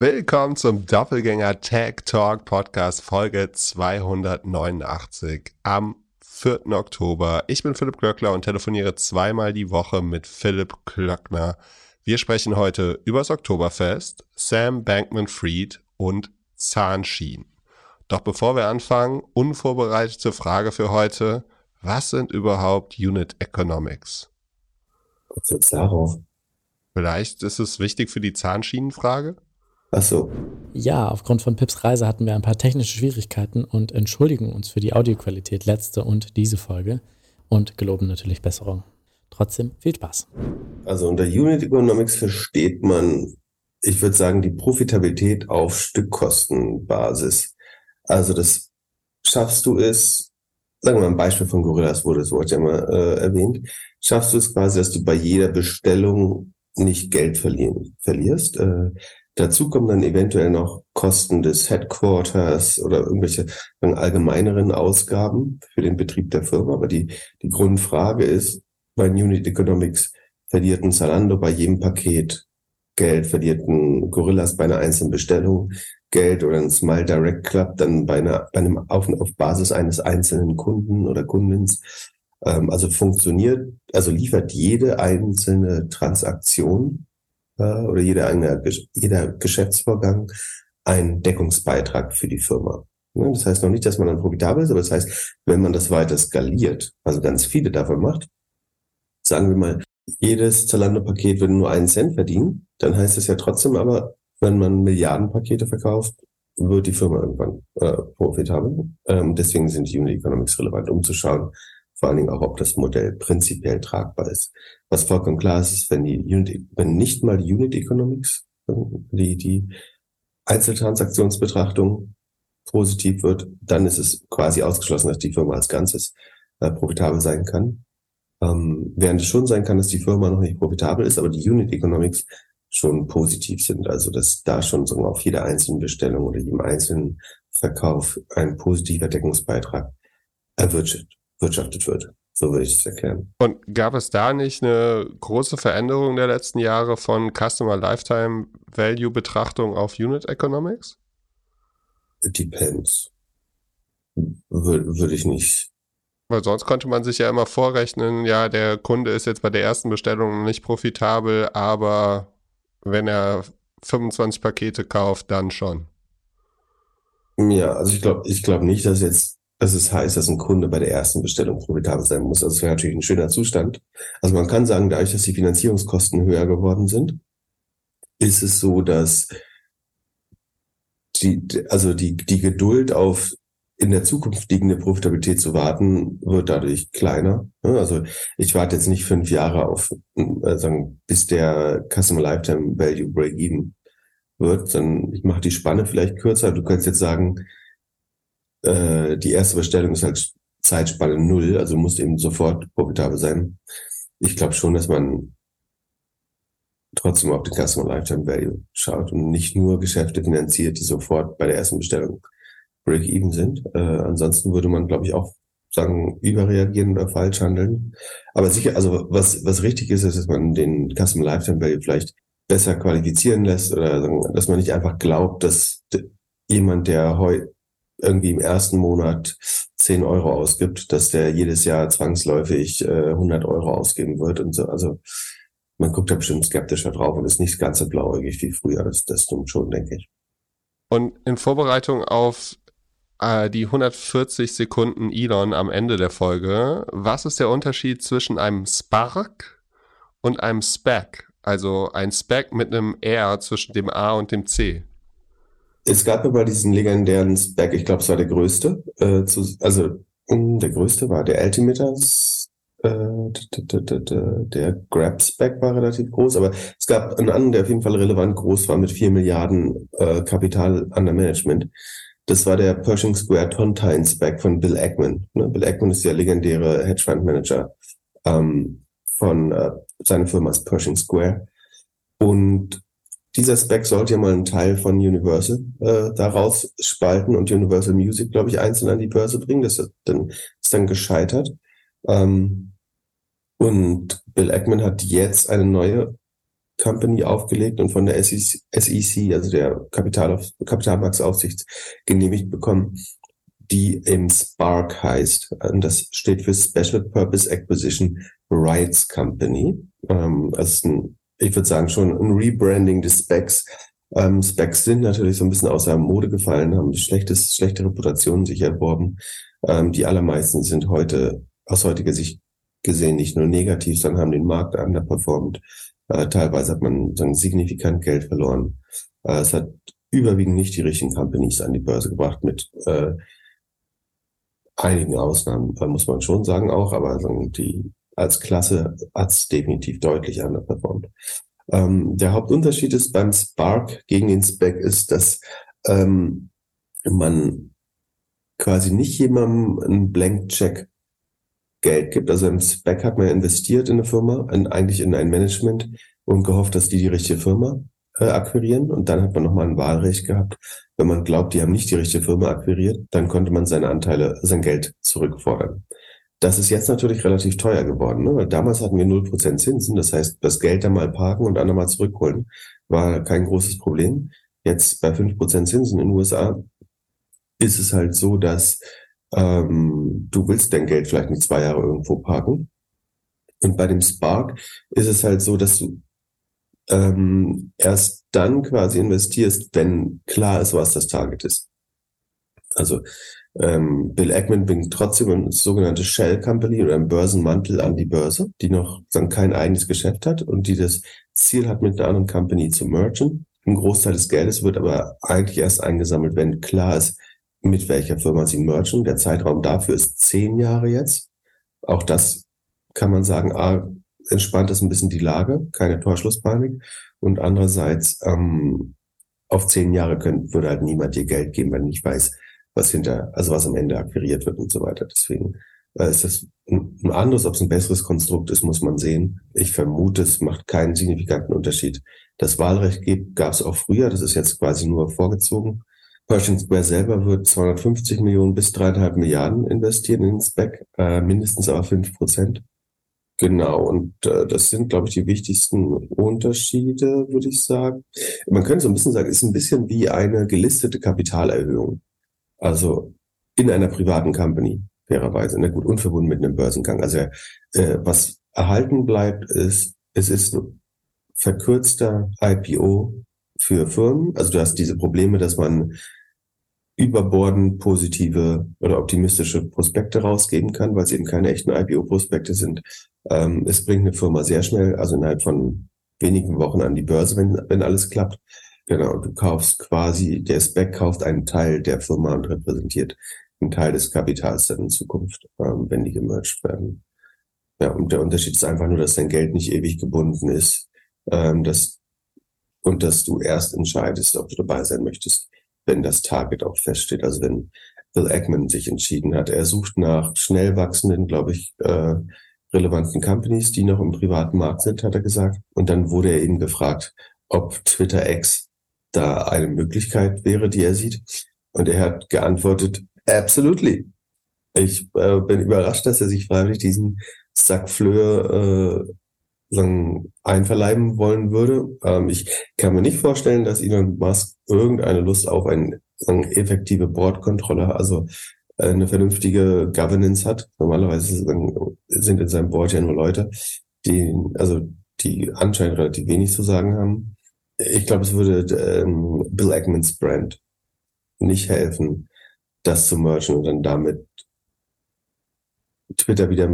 Willkommen zum Doppelgänger Tech Talk Podcast Folge 289 am 4. Oktober. Ich bin Philipp Klöckler und telefoniere zweimal die Woche mit Philipp Klöckner. Wir sprechen heute übers Oktoberfest, Sam Bankman-Fried und Zahnschienen. Doch bevor wir anfangen, unvorbereitete Frage für heute. Was sind überhaupt Unit Economics? Was jetzt darauf? Vielleicht ist es wichtig für die Zahnschienenfrage? Ach so. Ja, aufgrund von Pips Reise hatten wir ein paar technische Schwierigkeiten und entschuldigen uns für die Audioqualität letzte und diese Folge und geloben natürlich Besserung. Trotzdem viel Spaß. Also unter Unit Economics versteht man, ich würde sagen, die Profitabilität auf Stückkostenbasis. Also das schaffst du es, sagen wir mal ein Beispiel von Gorillas wurde das Wort ja mal äh, erwähnt, schaffst du es quasi, dass du bei jeder Bestellung nicht Geld verlieren, verlierst. Äh, Dazu kommen dann eventuell noch Kosten des Headquarters oder irgendwelche allgemeineren Ausgaben für den Betrieb der Firma. Aber die, die Grundfrage ist, bei Unit Economics verliert ein Zalando bei jedem Paket Geld, verliert ein Gorillas bei einer einzelnen Bestellung Geld oder ein Smile Direct Club dann bei, einer, bei einem auf, auf Basis eines einzelnen Kunden oder Kundens. Ähm, also funktioniert, also liefert jede einzelne Transaktion oder jeder, jeder Geschäftsvorgang ein Deckungsbeitrag für die Firma. Ne, das heißt noch nicht, dass man dann profitabel ist, aber das heißt, wenn man das weiter skaliert, also ganz viele davon macht, sagen wir mal, jedes Zalando-Paket würde nur einen Cent verdienen, dann heißt es ja trotzdem aber, wenn man Milliardenpakete verkauft, wird die Firma irgendwann äh, profitabel. Ähm, deswegen sind die Unit Economics relevant, um zu schauen, vor allen Dingen auch, ob das Modell prinzipiell tragbar ist. Was vollkommen klar ist, ist, wenn die Unit, wenn nicht mal die Unit Economics, die, die Einzeltransaktionsbetrachtung positiv wird, dann ist es quasi ausgeschlossen, dass die Firma als Ganzes äh, profitabel sein kann. Ähm, während es schon sein kann, dass die Firma noch nicht profitabel ist, aber die Unit Economics schon positiv sind. Also dass da schon so auf jeder einzelnen Bestellung oder jedem einzelnen Verkauf ein positiver Deckungsbeitrag erwirtschaftet wirtschaftet wird. So würde ich es erklären. Und gab es da nicht eine große Veränderung der letzten Jahre von Customer Lifetime Value Betrachtung auf Unit Economics? It depends. Würde ich nicht. Weil sonst konnte man sich ja immer vorrechnen, ja, der Kunde ist jetzt bei der ersten Bestellung nicht profitabel, aber wenn er 25 Pakete kauft, dann schon. Ja, also ich glaube, ich glaube nicht, dass jetzt dass es heißt, dass ein Kunde bei der ersten Bestellung profitabel sein muss. Also das wäre natürlich ein schöner Zustand. Also man kann sagen, dadurch, dass die Finanzierungskosten höher geworden sind, ist es so, dass die, also die, die Geduld auf in der Zukunft liegende Profitabilität zu warten, wird dadurch kleiner. Also ich warte jetzt nicht fünf Jahre auf, äh, sagen, bis der Customer Lifetime Value Break-Even wird, sondern ich mache die Spanne vielleicht kürzer. Du könntest jetzt sagen, äh, die erste Bestellung ist halt Zeitspanne null, also muss eben sofort profitabel sein. Ich glaube schon, dass man trotzdem auf den Customer Lifetime Value schaut und nicht nur Geschäfte finanziert, die sofort bei der ersten Bestellung break-even sind. Äh, ansonsten würde man, glaube ich, auch sagen, überreagieren oder falsch handeln. Aber sicher, also was, was richtig ist, ist, dass man den Customer Lifetime Value vielleicht besser qualifizieren lässt oder dass man nicht einfach glaubt, dass jemand, der heu irgendwie im ersten Monat 10 Euro ausgibt, dass der jedes Jahr zwangsläufig äh, 100 Euro ausgeben wird und so. Also man guckt da bestimmt skeptischer drauf und ist nicht ganz so blauäugig wie früher. Das, das stimmt schon, denke ich. Und in Vorbereitung auf äh, die 140 Sekunden Elon am Ende der Folge, was ist der Unterschied zwischen einem Spark und einem Spec? Also ein Spec mit einem R zwischen dem A und dem C. Es gab aber diesen legendären Spec, ich glaube, es war der größte, äh, zu, also um, der größte war der Altimeters, äh, der Grab Spec war relativ groß, aber es gab einen anderen, der auf jeden Fall relevant groß war mit vier Milliarden äh, Kapital under Management. Das war der Pershing Square Tontine Spec von Bill Ackman. Ne? Bill Ackman ist der legendäre Hedge Fund Manager ähm, von äh, seiner Firma Pershing Square. Und dieser Spec sollte ja mal einen Teil von Universal äh, daraus spalten und Universal Music, glaube ich, einzeln an die Börse bringen. Das ist dann, ist dann gescheitert. Ähm, und Bill Ackman hat jetzt eine neue Company aufgelegt und von der SEC, also der Kapital, Kapitalmarktaufsicht, genehmigt bekommen, die im Spark heißt. Und das steht für Special Purpose Acquisition Rights Company. Ähm, also ein, ich würde sagen schon ein Rebranding des Specs. Ähm, Specs sind natürlich so ein bisschen außer Mode gefallen, haben schlechtes, schlechte Reputationen sich erworben. Ähm, die allermeisten sind heute aus heutiger Sicht gesehen nicht nur negativ, sondern haben den Markt underperformed. Äh, teilweise hat man dann signifikant Geld verloren. Äh, es hat überwiegend nicht die richtigen Companies an die Börse gebracht mit äh, einigen Ausnahmen, äh, muss man schon sagen auch, aber die als Klasse hat es definitiv deutlich underperformed. Ähm, der Hauptunterschied ist beim Spark gegen den Spec ist, dass ähm, man quasi nicht jemandem einen Blank-Check Geld gibt. Also im Spec hat man investiert in eine Firma, in, eigentlich in ein Management und gehofft, dass die die richtige Firma äh, akquirieren. Und dann hat man nochmal ein Wahlrecht gehabt. Wenn man glaubt, die haben nicht die richtige Firma akquiriert, dann konnte man seine Anteile, sein Geld zurückfordern. Das ist jetzt natürlich relativ teuer geworden, ne? weil damals hatten wir 0% Zinsen. Das heißt, das Geld dann mal parken und dann nochmal zurückholen war kein großes Problem. Jetzt bei 5% Zinsen in den USA ist es halt so, dass ähm, du willst dein Geld vielleicht nicht zwei Jahre irgendwo parken. Und bei dem Spark ist es halt so, dass du ähm, erst dann quasi investierst, wenn klar ist, was das Target ist. Also ähm, Bill Ackman bringt trotzdem eine sogenannte Shell Company oder einen Börsenmantel an die Börse, die noch dann kein eigenes Geschäft hat und die das Ziel hat, mit einer anderen Company zu mergen. Ein Großteil des Geldes wird aber eigentlich erst eingesammelt, wenn klar ist, mit welcher Firma sie mergen. Der Zeitraum dafür ist zehn Jahre jetzt. Auch das kann man sagen, ah, entspannt ist ein bisschen die Lage, keine Torschlusspanik. Und andererseits, ähm, auf zehn Jahre können, würde halt niemand dir Geld geben, wenn nicht weiß, was hinter, also was am Ende akquiriert wird und so weiter. Deswegen äh, ist das ein, anderes, ob es ein besseres Konstrukt ist, muss man sehen. Ich vermute, es macht keinen signifikanten Unterschied. Das Wahlrecht gab es auch früher, das ist jetzt quasi nur vorgezogen. Pershing Square selber wird 250 Millionen bis dreieinhalb Milliarden investieren in den Spec, äh, mindestens aber fünf Prozent. Genau, und äh, das sind, glaube ich, die wichtigsten Unterschiede, würde ich sagen. Man könnte so ein bisschen sagen, ist ein bisschen wie eine gelistete Kapitalerhöhung. Also in einer privaten Company, fairerweise. Na gut, unverbunden mit einem Börsengang. Also äh, was erhalten bleibt, ist, es ist ein verkürzter IPO für Firmen. Also du hast diese Probleme, dass man überborden positive oder optimistische Prospekte rausgeben kann, weil es eben keine echten IPO-Prospekte sind. Ähm, es bringt eine Firma sehr schnell, also innerhalb von wenigen Wochen an die Börse, wenn, wenn alles klappt. Genau, du kaufst quasi, der Spec kauft einen Teil der Firma und repräsentiert einen Teil des Kapitals dann in Zukunft, ähm, wenn die gemerged werden. Ja, und der Unterschied ist einfach nur, dass dein Geld nicht ewig gebunden ist, ähm, dass, und dass du erst entscheidest, ob du dabei sein möchtest wenn das Target auch feststeht. Also wenn Bill Ackman sich entschieden hat. Er sucht nach schnell wachsenden, glaube ich, äh, relevanten Companies, die noch im privaten Markt sind, hat er gesagt. Und dann wurde er eben gefragt, ob Twitter X da eine Möglichkeit wäre, die er sieht. Und er hat geantwortet, absolutely. Ich äh, bin überrascht, dass er sich freiwillig diesen Sack Fleur äh, sagen, einverleiben wollen würde. Ähm, ich kann mir nicht vorstellen, dass Elon Musk irgendeine Lust auf eine sagen, effektive Boardkontrolle, also äh, eine vernünftige Governance hat. Normalerweise sind in seinem Board ja nur Leute, die, also die anscheinend relativ wenig zu sagen haben. Ich glaube, es würde ähm, Bill Ackmans Brand nicht helfen, das zu mergen und dann damit Twitter wieder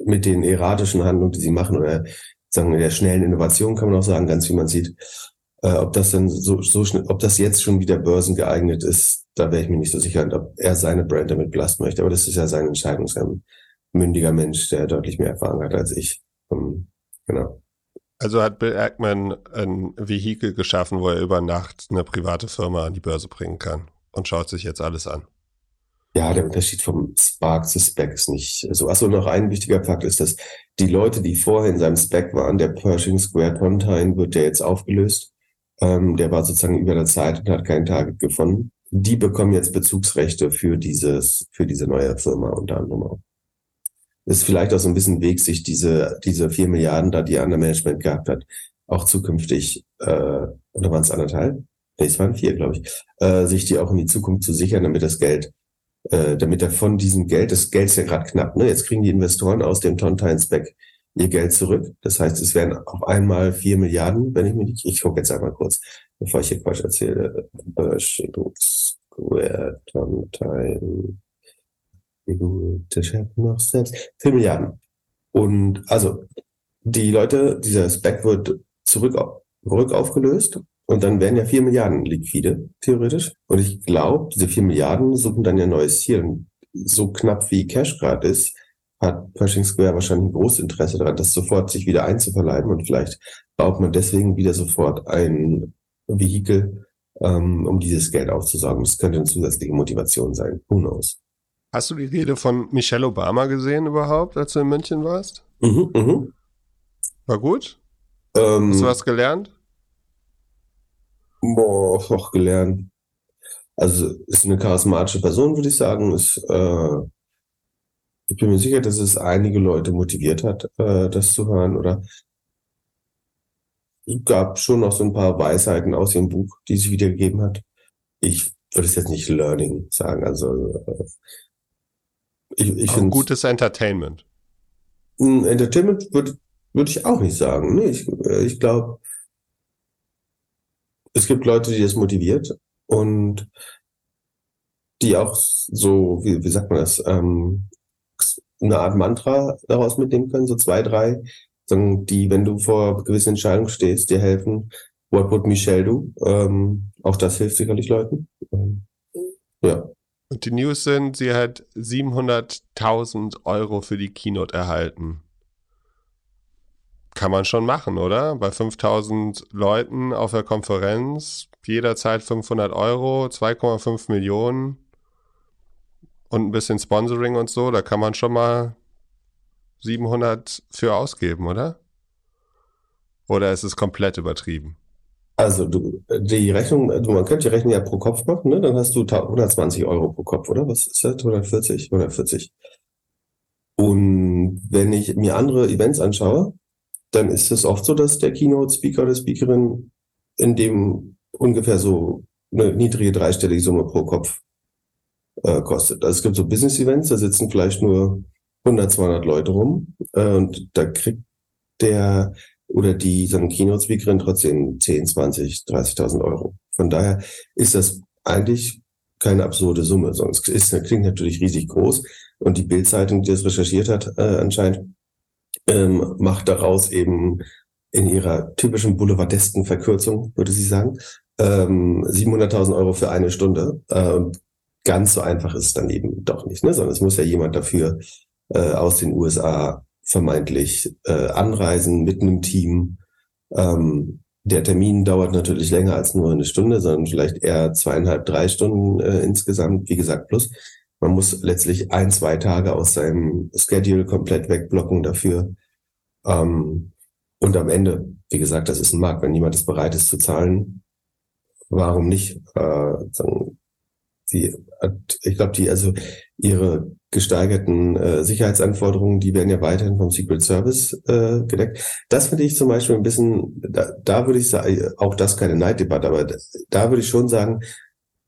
mit den erratischen Handlungen, die sie machen, oder sagen wir der schnellen Innovation kann man auch sagen, ganz wie man sieht, äh, ob das dann so, so schnell, ob das jetzt schon wieder börsengeeignet ist, da wäre ich mir nicht so sicher, ob er seine Brand damit belasten möchte. Aber das ist ja seine Entscheidung, sein mündiger Mensch, der deutlich mehr Erfahrung hat als ich. Um, ähm, genau. Also hat Bill Ackman ein Vehikel geschaffen, wo er über Nacht eine private Firma an die Börse bringen kann und schaut sich jetzt alles an. Ja, der Unterschied vom Spark zu Spec ist nicht so. Achso, noch ein wichtiger Fakt ist, dass die Leute, die vorher in seinem Spec waren, der Pershing Square Pontine wird der jetzt aufgelöst. Ähm, der war sozusagen über der Zeit und hat kein Target gefunden. Die bekommen jetzt Bezugsrechte für dieses, für diese neue Firma unter anderem auch. Ist vielleicht auch so ein bisschen Weg, sich diese, diese vier Milliarden da, die er an der Management gehabt hat, auch zukünftig, äh, oder waren es anderthalb? Nee, es waren vier, glaube ich, äh, sich die auch in die Zukunft zu sichern, damit das Geld, äh, damit er von diesem Geld, das Geld ist ja gerade knapp, ne? Jetzt kriegen die Investoren aus dem Tontine-Spec ihr Geld zurück. Das heißt, es werden auf einmal vier Milliarden, wenn ich mich nicht, ich gucke jetzt einmal kurz, bevor ich hier Quatsch erzähle. Square Tontine. Der Chef noch selbst. Vier Milliarden. Und also die Leute, dieser Spec wird zurück, zurück aufgelöst und dann wären ja vier Milliarden liquide, theoretisch. Und ich glaube, diese vier Milliarden suchen dann ja neues Ziel. Und so knapp wie Cash gerade ist, hat Pershing Square wahrscheinlich ein großes Interesse daran, das sofort sich wieder einzuverleiben. Und vielleicht baut man deswegen wieder sofort ein Vehikel, ähm, um dieses Geld aufzusorgen. Das könnte eine zusätzliche Motivation sein. Who knows? Hast du die Rede von Michelle Obama gesehen überhaupt, als du in München warst? Mhm, mhm. War gut? Ähm, Hast du was gelernt? Boah, auch gelernt. Also ist eine charismatische Person, würde ich sagen. Ist, äh, ich bin mir sicher, dass es einige Leute motiviert hat, äh, das zu hören. Oder es gab schon noch so ein paar Weisheiten aus ihrem Buch, die sie wiedergegeben hat. Ich würde es jetzt nicht Learning sagen. Also äh, ich, ich finde gutes Entertainment. Entertainment würde würde ich auch nicht sagen. Nee, ich, äh, ich glaube, es gibt Leute, die das motiviert und die auch so, wie, wie sagt man das, ähm, eine Art Mantra daraus mitnehmen können, so zwei, drei, die, wenn du vor gewissen Entscheidungen stehst, dir helfen. What would Michelle do? Ähm, auch das hilft sicherlich Leuten. Ähm, ja. Und die News sind, sie hat 700.000 Euro für die Keynote erhalten. Kann man schon machen, oder? Bei 5000 Leuten auf der Konferenz, jederzeit 500 Euro, 2,5 Millionen und ein bisschen Sponsoring und so, da kann man schon mal 700 für ausgeben, oder? Oder ist es komplett übertrieben? Also du, die Rechnung, du, man könnte die Rechnung ja pro Kopf machen, ne? Dann hast du 120 Euro pro Kopf, oder? Was ist das? 140? 140. Und wenn ich mir andere Events anschaue, dann ist es oft so, dass der Keynote-Speaker oder Speakerin in dem ungefähr so eine niedrige dreistellige Summe pro Kopf äh, kostet. Also es gibt so Business-Events, da sitzen vielleicht nur 100, 200 Leute rum äh, und da kriegt der oder die sagen Keynote-Speakerin trotzdem 10, 20, 30.000 Euro. Von daher ist das eigentlich keine absurde Summe, es ist, klingt natürlich riesig groß und die Bildzeitung, die das recherchiert hat, äh, anscheinend ähm, macht daraus eben in ihrer typischen boulevardesken Verkürzung, würde sie sagen, ähm, 700.000 Euro für eine Stunde. Äh, und ganz so einfach ist es dann eben doch nicht, ne? sondern es muss ja jemand dafür äh, aus den USA vermeintlich äh, anreisen mit einem Team. Ähm, der Termin dauert natürlich länger als nur eine Stunde, sondern vielleicht eher zweieinhalb, drei Stunden äh, insgesamt, wie gesagt, plus. Man muss letztlich ein, zwei Tage aus seinem Schedule komplett wegblocken dafür. Ähm, und am Ende, wie gesagt, das ist ein Markt. Wenn jemand ist bereit ist zu zahlen, warum nicht? Äh, sagen, sie hat, ich glaube, die, also ihre gesteigerten äh, Sicherheitsanforderungen, die werden ja weiterhin vom Secret Service äh, gedeckt. Das finde ich zum Beispiel ein bisschen, da, da würde ich sagen, auch das keine Neiddebatte, aber da, da würde ich schon sagen,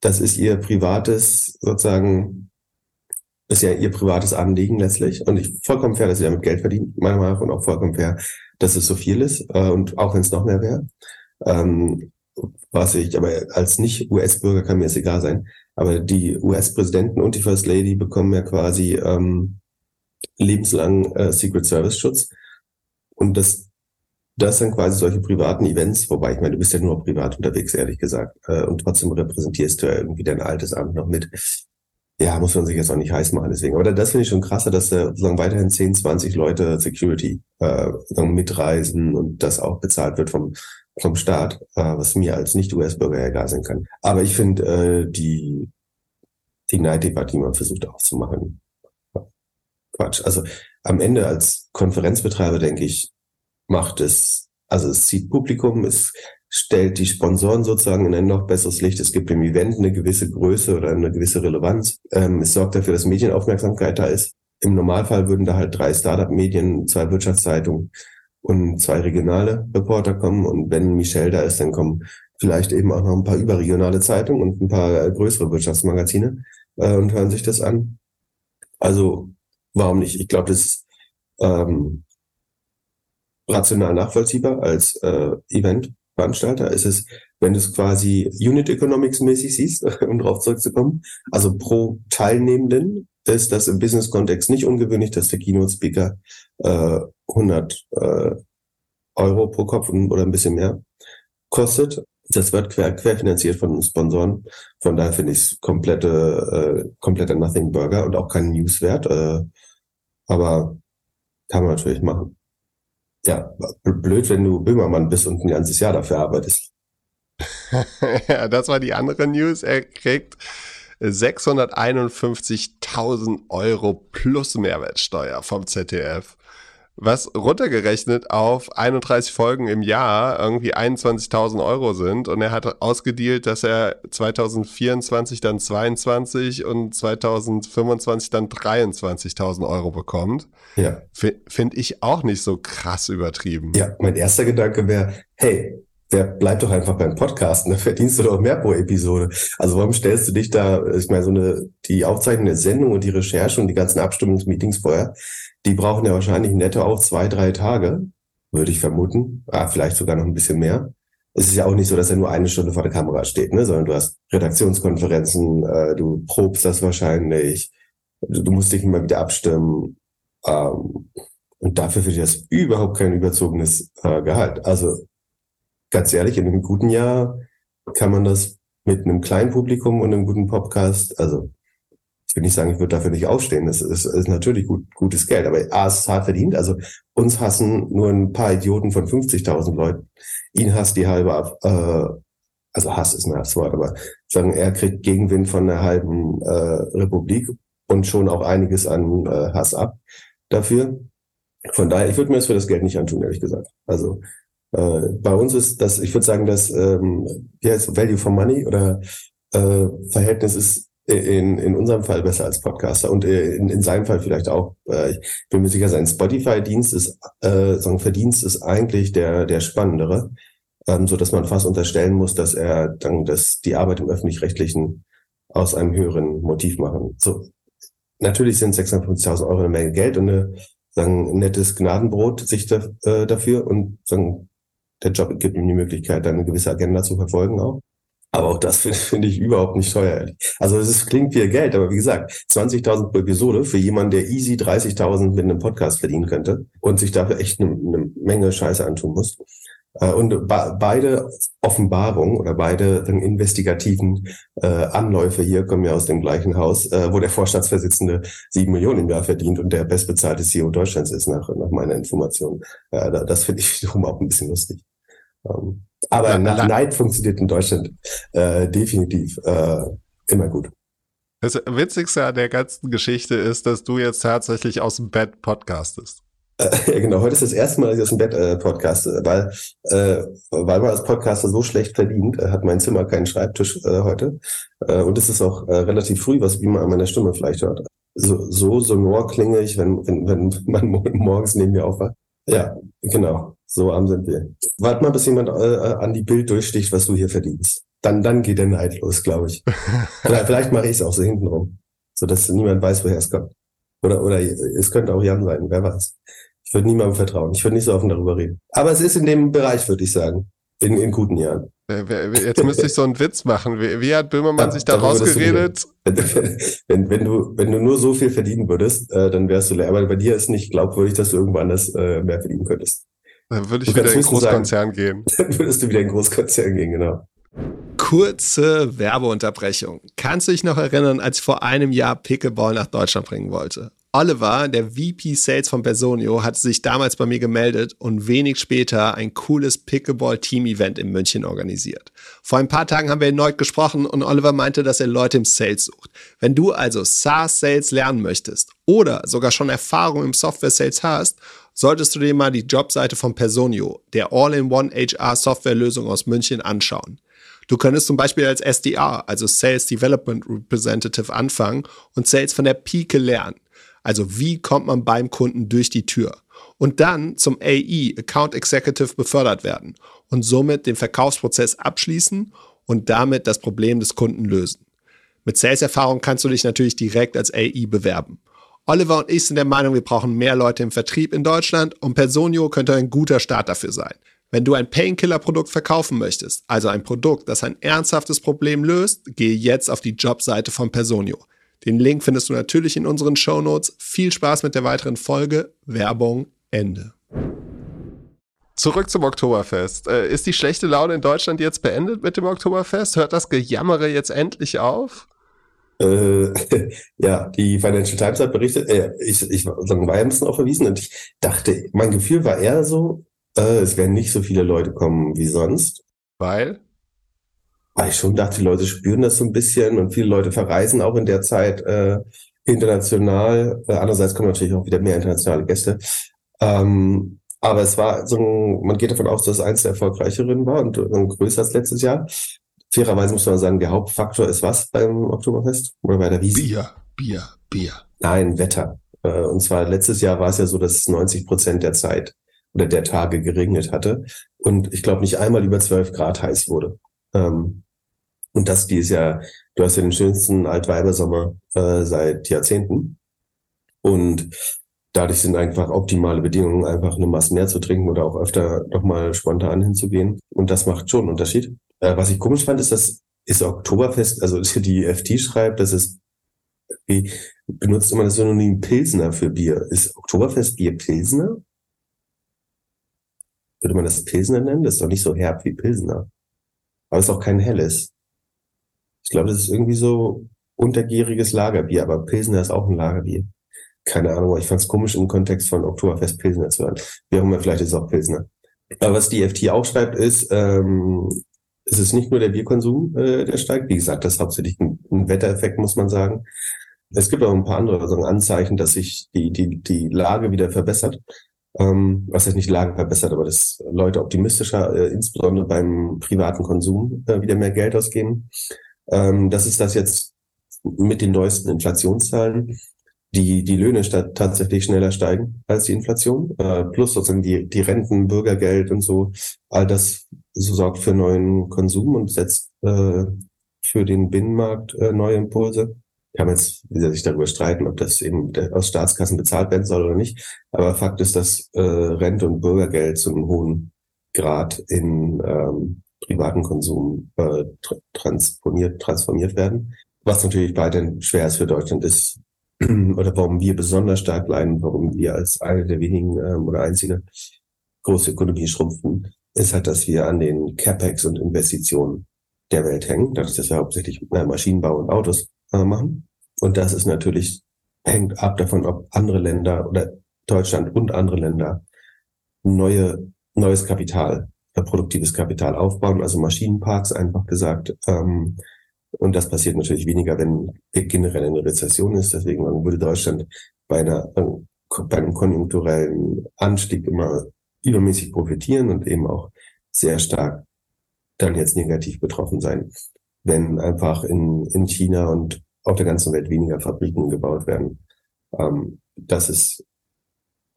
das ist ihr privates sozusagen ist ja ihr privates Anliegen letztlich. Und ich vollkommen fair, dass sie damit Geld verdient, meiner Meinung nach, und auch vollkommen fair, dass es so viel ist, äh, und auch wenn es noch mehr wäre. Ähm, was ich, aber als Nicht-US-Bürger kann mir es egal sein. Aber die US-Präsidenten und die First Lady bekommen ja quasi ähm, lebenslang äh, Secret Service-Schutz. Und das, das sind quasi solche privaten Events, wobei ich meine, du bist ja nur privat unterwegs, ehrlich gesagt. Äh, und trotzdem repräsentierst du ja irgendwie dein altes Amt noch mit ja, muss man sich jetzt auch nicht heiß machen deswegen. Aber das finde ich schon krasser, dass da sozusagen weiterhin 10, 20 Leute Security äh, mitreisen und das auch bezahlt wird vom, vom Staat, äh, was mir als Nicht-US-Bürger egal sein kann. Aber ich finde äh, die, die Neiddebatte, die man versucht aufzumachen, Quatsch. Also am Ende als Konferenzbetreiber, denke ich, macht es, also es zieht Publikum, es stellt die Sponsoren sozusagen in ein noch besseres Licht. Es gibt im Event eine gewisse Größe oder eine gewisse Relevanz. Ähm, es sorgt dafür, dass Medienaufmerksamkeit da ist. Im Normalfall würden da halt drei Startup-Medien, zwei Wirtschaftszeitungen und zwei regionale Reporter kommen. Und wenn Michelle da ist, dann kommen vielleicht eben auch noch ein paar überregionale Zeitungen und ein paar größere Wirtschaftsmagazine äh, und hören sich das an. Also warum nicht? Ich glaube, das ist ähm, rational nachvollziehbar als äh, Eventveranstalter. Ist es, wenn du es quasi Unit Economics mäßig siehst, um drauf zurückzukommen, also pro Teilnehmenden ist das im Business-Kontext nicht ungewöhnlich, dass der Keynote-Speaker äh, 100 äh, Euro pro Kopf oder ein bisschen mehr kostet. Das wird quer, querfinanziert von Sponsoren. Von daher finde ich es komplette, äh, kompletter Nothing Burger und auch kein Newswert. Äh, aber kann man natürlich machen. Ja, blöd, wenn du Böhmermann bist und ein ganzes Jahr dafür arbeitest. ja, das war die andere News. Er kriegt 651.000 Euro plus Mehrwertsteuer vom ZDF. Was runtergerechnet auf 31 Folgen im Jahr irgendwie 21.000 Euro sind. Und er hat ausgedealt, dass er 2024 dann 22 und 2025 dann 23.000 Euro bekommt. Ja. Finde ich auch nicht so krass übertrieben. Ja, mein erster Gedanke wäre, hey, der bleibt doch einfach beim Podcasten, da verdienst du doch mehr pro Episode. Also warum stellst du dich da, ich meine, so eine, die Aufzeichnung der Sendung und die Recherche und die ganzen Abstimmungsmeetings vorher, die brauchen ja wahrscheinlich netto auch zwei, drei Tage, würde ich vermuten. Ah, vielleicht sogar noch ein bisschen mehr. Es ist ja auch nicht so, dass er nur eine Stunde vor der Kamera steht, ne? sondern du hast Redaktionskonferenzen, äh, du probst das wahrscheinlich, du, du musst dich immer wieder abstimmen. Ähm, und dafür finde ich das überhaupt kein überzogenes äh, Gehalt. Also ganz ehrlich, in einem guten Jahr kann man das mit einem kleinen Publikum und einem guten Podcast, also ich will nicht sagen, ich würde dafür nicht aufstehen. Das ist, ist natürlich gut, gutes Geld, aber A ist hart verdient. Also uns hassen nur ein paar Idioten von 50.000 Leuten. Ihn hasst die halbe. Äh, also Hass ist ein Hasswort, aber sagen, er kriegt Gegenwind von der halben äh, Republik und schon auch einiges an äh, Hass ab dafür. Von daher, ich würde mir das für das Geld nicht antun, ehrlich gesagt. Also äh, bei uns ist das, ich würde sagen, das ähm, heißt Value for Money oder äh, Verhältnis ist in, in unserem Fall besser als Podcaster und äh, in, in seinem Fall vielleicht auch. Äh, ich bin mir sicher, sein Spotify-Dienst ist, äh, sagen Verdienst ist eigentlich der der spannendere, ähm, so dass man fast unterstellen muss, dass er dann das die Arbeit im öffentlich-rechtlichen aus einem höheren Motiv machen. So natürlich sind 650.000 Euro eine Menge Geld und eine sagen ein nettes Gnadenbrot sich da, äh, dafür und sagen der Job gibt ihm die Möglichkeit, eine gewisse Agenda zu verfolgen auch. Aber auch das finde find ich überhaupt nicht teuer. Also es klingt viel Geld, aber wie gesagt, 20.000 pro Episode für jemanden, der easy 30.000 mit einem Podcast verdienen könnte und sich dafür echt eine, eine Menge Scheiße antun muss. Äh, und beide Offenbarungen oder beide investigativen äh, Anläufe hier kommen ja aus dem gleichen Haus, äh, wo der Vorstandsvorsitzende sieben Millionen im Jahr verdient und der bestbezahlte CEO Deutschlands ist, nach, nach meiner Information. Äh, das finde ich wiederum auch ein bisschen lustig. Ähm, aber ja, Neid funktioniert in Deutschland äh, definitiv äh, immer gut. Das Witzigste an der ganzen Geschichte ist, dass du jetzt tatsächlich aus dem Bett podcastest. Äh, genau, heute ist das erste Mal, dass ich aus dem Bett äh, podcaste, weil, äh, weil man als Podcaster so schlecht verdient, äh, hat mein Zimmer keinen Schreibtisch äh, heute. Äh, und es ist auch äh, relativ früh, was wie man an meiner Stimme vielleicht hört. So, so sonor klinge ich, wenn, wenn, wenn man morgens neben mir aufwacht. Ja, genau. So arm sind wir. Warte mal, bis jemand äh, an die Bild durchsticht, was du hier verdienst. Dann, dann geht der Neid los, glaube ich. vielleicht, vielleicht mache ich es auch so hintenrum, so dass niemand weiß, woher es kommt. Oder, oder es könnte auch Jan sein, wer weiß. Ich würde niemandem vertrauen. Ich würde nicht so offen darüber reden. Aber es ist in dem Bereich, würde ich sagen. In, in guten Jahren. Jetzt müsste ich so einen Witz machen. Wie, wie hat Böhmermann ja, sich da rausgeredet? Wenn, wenn, du, wenn du nur so viel verdienen würdest, äh, dann wärst du leer. Aber bei dir ist nicht glaubwürdig, dass du irgendwo anders äh, mehr verdienen könntest. Dann würde ich du wieder in Großkonzern sagen, gehen. Dann würdest du wieder in Großkonzern gehen, genau. Kurze Werbeunterbrechung. Kannst du dich noch erinnern, als ich vor einem Jahr Pickleball nach Deutschland bringen wollte? Oliver, der VP Sales von Personio, hatte sich damals bei mir gemeldet und wenig später ein cooles Pickleball-Team-Event in München organisiert. Vor ein paar Tagen haben wir erneut gesprochen und Oliver meinte, dass er Leute im Sales sucht. Wenn du also SaaS-Sales lernen möchtest oder sogar schon Erfahrung im Software-Sales hast, solltest du dir mal die Jobseite von Personio, der All-in-One HR-Software-Lösung aus München, anschauen. Du könntest zum Beispiel als SDR, also Sales Development Representative, anfangen und Sales von der Pike lernen. Also wie kommt man beim Kunden durch die Tür? und dann zum AE, Account Executive, befördert werden und somit den Verkaufsprozess abschließen und damit das Problem des Kunden lösen. Mit Sales-Erfahrung kannst du dich natürlich direkt als AE bewerben. Oliver und ich sind der Meinung, wir brauchen mehr Leute im Vertrieb in Deutschland und Personio könnte ein guter Start dafür sein. Wenn du ein Painkiller-Produkt verkaufen möchtest, also ein Produkt, das ein ernsthaftes Problem löst, gehe jetzt auf die Jobseite von Personio. Den Link findest du natürlich in unseren Show Notes. Viel Spaß mit der weiteren Folge. Werbung Ende. Zurück zum Oktoberfest. Äh, ist die schlechte Laune in Deutschland jetzt beendet mit dem Oktoberfest? Hört das Gejammere jetzt endlich auf? Äh, ja, die Financial Times hat berichtet, äh, ich, ich war ja ein bisschen auch verwiesen und ich dachte, mein Gefühl war eher so, äh, es werden nicht so viele Leute kommen wie sonst. Weil? Weil ich schon dachte, die Leute spüren das so ein bisschen und viele Leute verreisen auch in der Zeit äh, international. Äh, andererseits kommen natürlich auch wieder mehr internationale Gäste. Ähm, aber es war so ein, man geht davon aus, dass es eins der erfolgreicheren war und, und größer als letztes Jahr. Fairerweise muss man sagen, der Hauptfaktor ist was beim Oktoberfest oder bei der Wiese? Bier, Bier, Bier. Nein, Wetter. Äh, und zwar letztes Jahr war es ja so, dass 90 Prozent der Zeit oder der Tage geregnet hatte und ich glaube nicht einmal über 12 Grad heiß wurde. Ähm, und das dieses Jahr, du hast ja den schönsten Altweibersommer äh, seit Jahrzehnten. Und dadurch sind einfach optimale Bedingungen, einfach eine Masse mehr zu trinken oder auch öfter nochmal spontan hinzugehen. Und das macht schon einen Unterschied. Äh, was ich komisch fand, ist, dass ist Oktoberfest, also die FT schreibt, dass es wie benutzt immer das Synonym Pilsner für Bier. Ist Oktoberfest Bier Pilsner? Würde man das Pilsner nennen? Das ist doch nicht so herb wie Pilsner. Aber es ist auch kein helles. Ich glaube, das ist irgendwie so untergieriges Lagerbier, aber Pilsner ist auch ein Lagerbier keine Ahnung, ich fand es komisch im Kontext von Oktoberfest Pilsner zu hören. Wie auch immer, vielleicht ist es auch Pilsner. Aber was die FT auch schreibt, ist, ähm, es ist nicht nur der Bierkonsum, äh, der steigt. Wie gesagt, das ist hauptsächlich ein, ein Wettereffekt, muss man sagen. Es gibt auch ein paar andere also Anzeichen, dass sich die, die, die Lage wieder verbessert. Ähm, was heißt nicht Lage verbessert, aber dass Leute optimistischer, äh, insbesondere beim privaten Konsum, äh, wieder mehr Geld ausgeben. Ähm, das ist das jetzt mit den neuesten Inflationszahlen die, die Löhne tatsächlich schneller steigen als die Inflation, äh, plus sozusagen die, die Renten, Bürgergeld und so, all das so sorgt für neuen Konsum und setzt äh, für den Binnenmarkt äh, neue Impulse. Kann man jetzt wieder sich darüber streiten, ob das eben aus Staatskassen bezahlt werden soll oder nicht. Aber Fakt ist, dass äh, Rente und Bürgergeld zu einem hohen Grad in ähm, privaten Konsum äh, transponiert, transformiert werden. Was natürlich weiterhin schwer ist für Deutschland, ist oder warum wir besonders stark leiden, warum wir als eine der wenigen ähm, oder einzige große Ökonomie schrumpfen, ist halt, dass wir an den CapEx und Investitionen der Welt hängen, dadurch, dass wir hauptsächlich äh, Maschinenbau und Autos äh, machen. Und das ist natürlich, hängt ab davon, ob andere Länder oder Deutschland und andere Länder neue, neues Kapital, produktives Kapital aufbauen, also Maschinenparks einfach gesagt, ähm, und das passiert natürlich weniger, wenn generell eine Rezession ist. Deswegen würde Deutschland bei, einer, bei einem konjunkturellen Anstieg immer übermäßig profitieren und eben auch sehr stark dann jetzt negativ betroffen sein, wenn einfach in, in China und auf der ganzen Welt weniger Fabriken gebaut werden. Ähm, das ist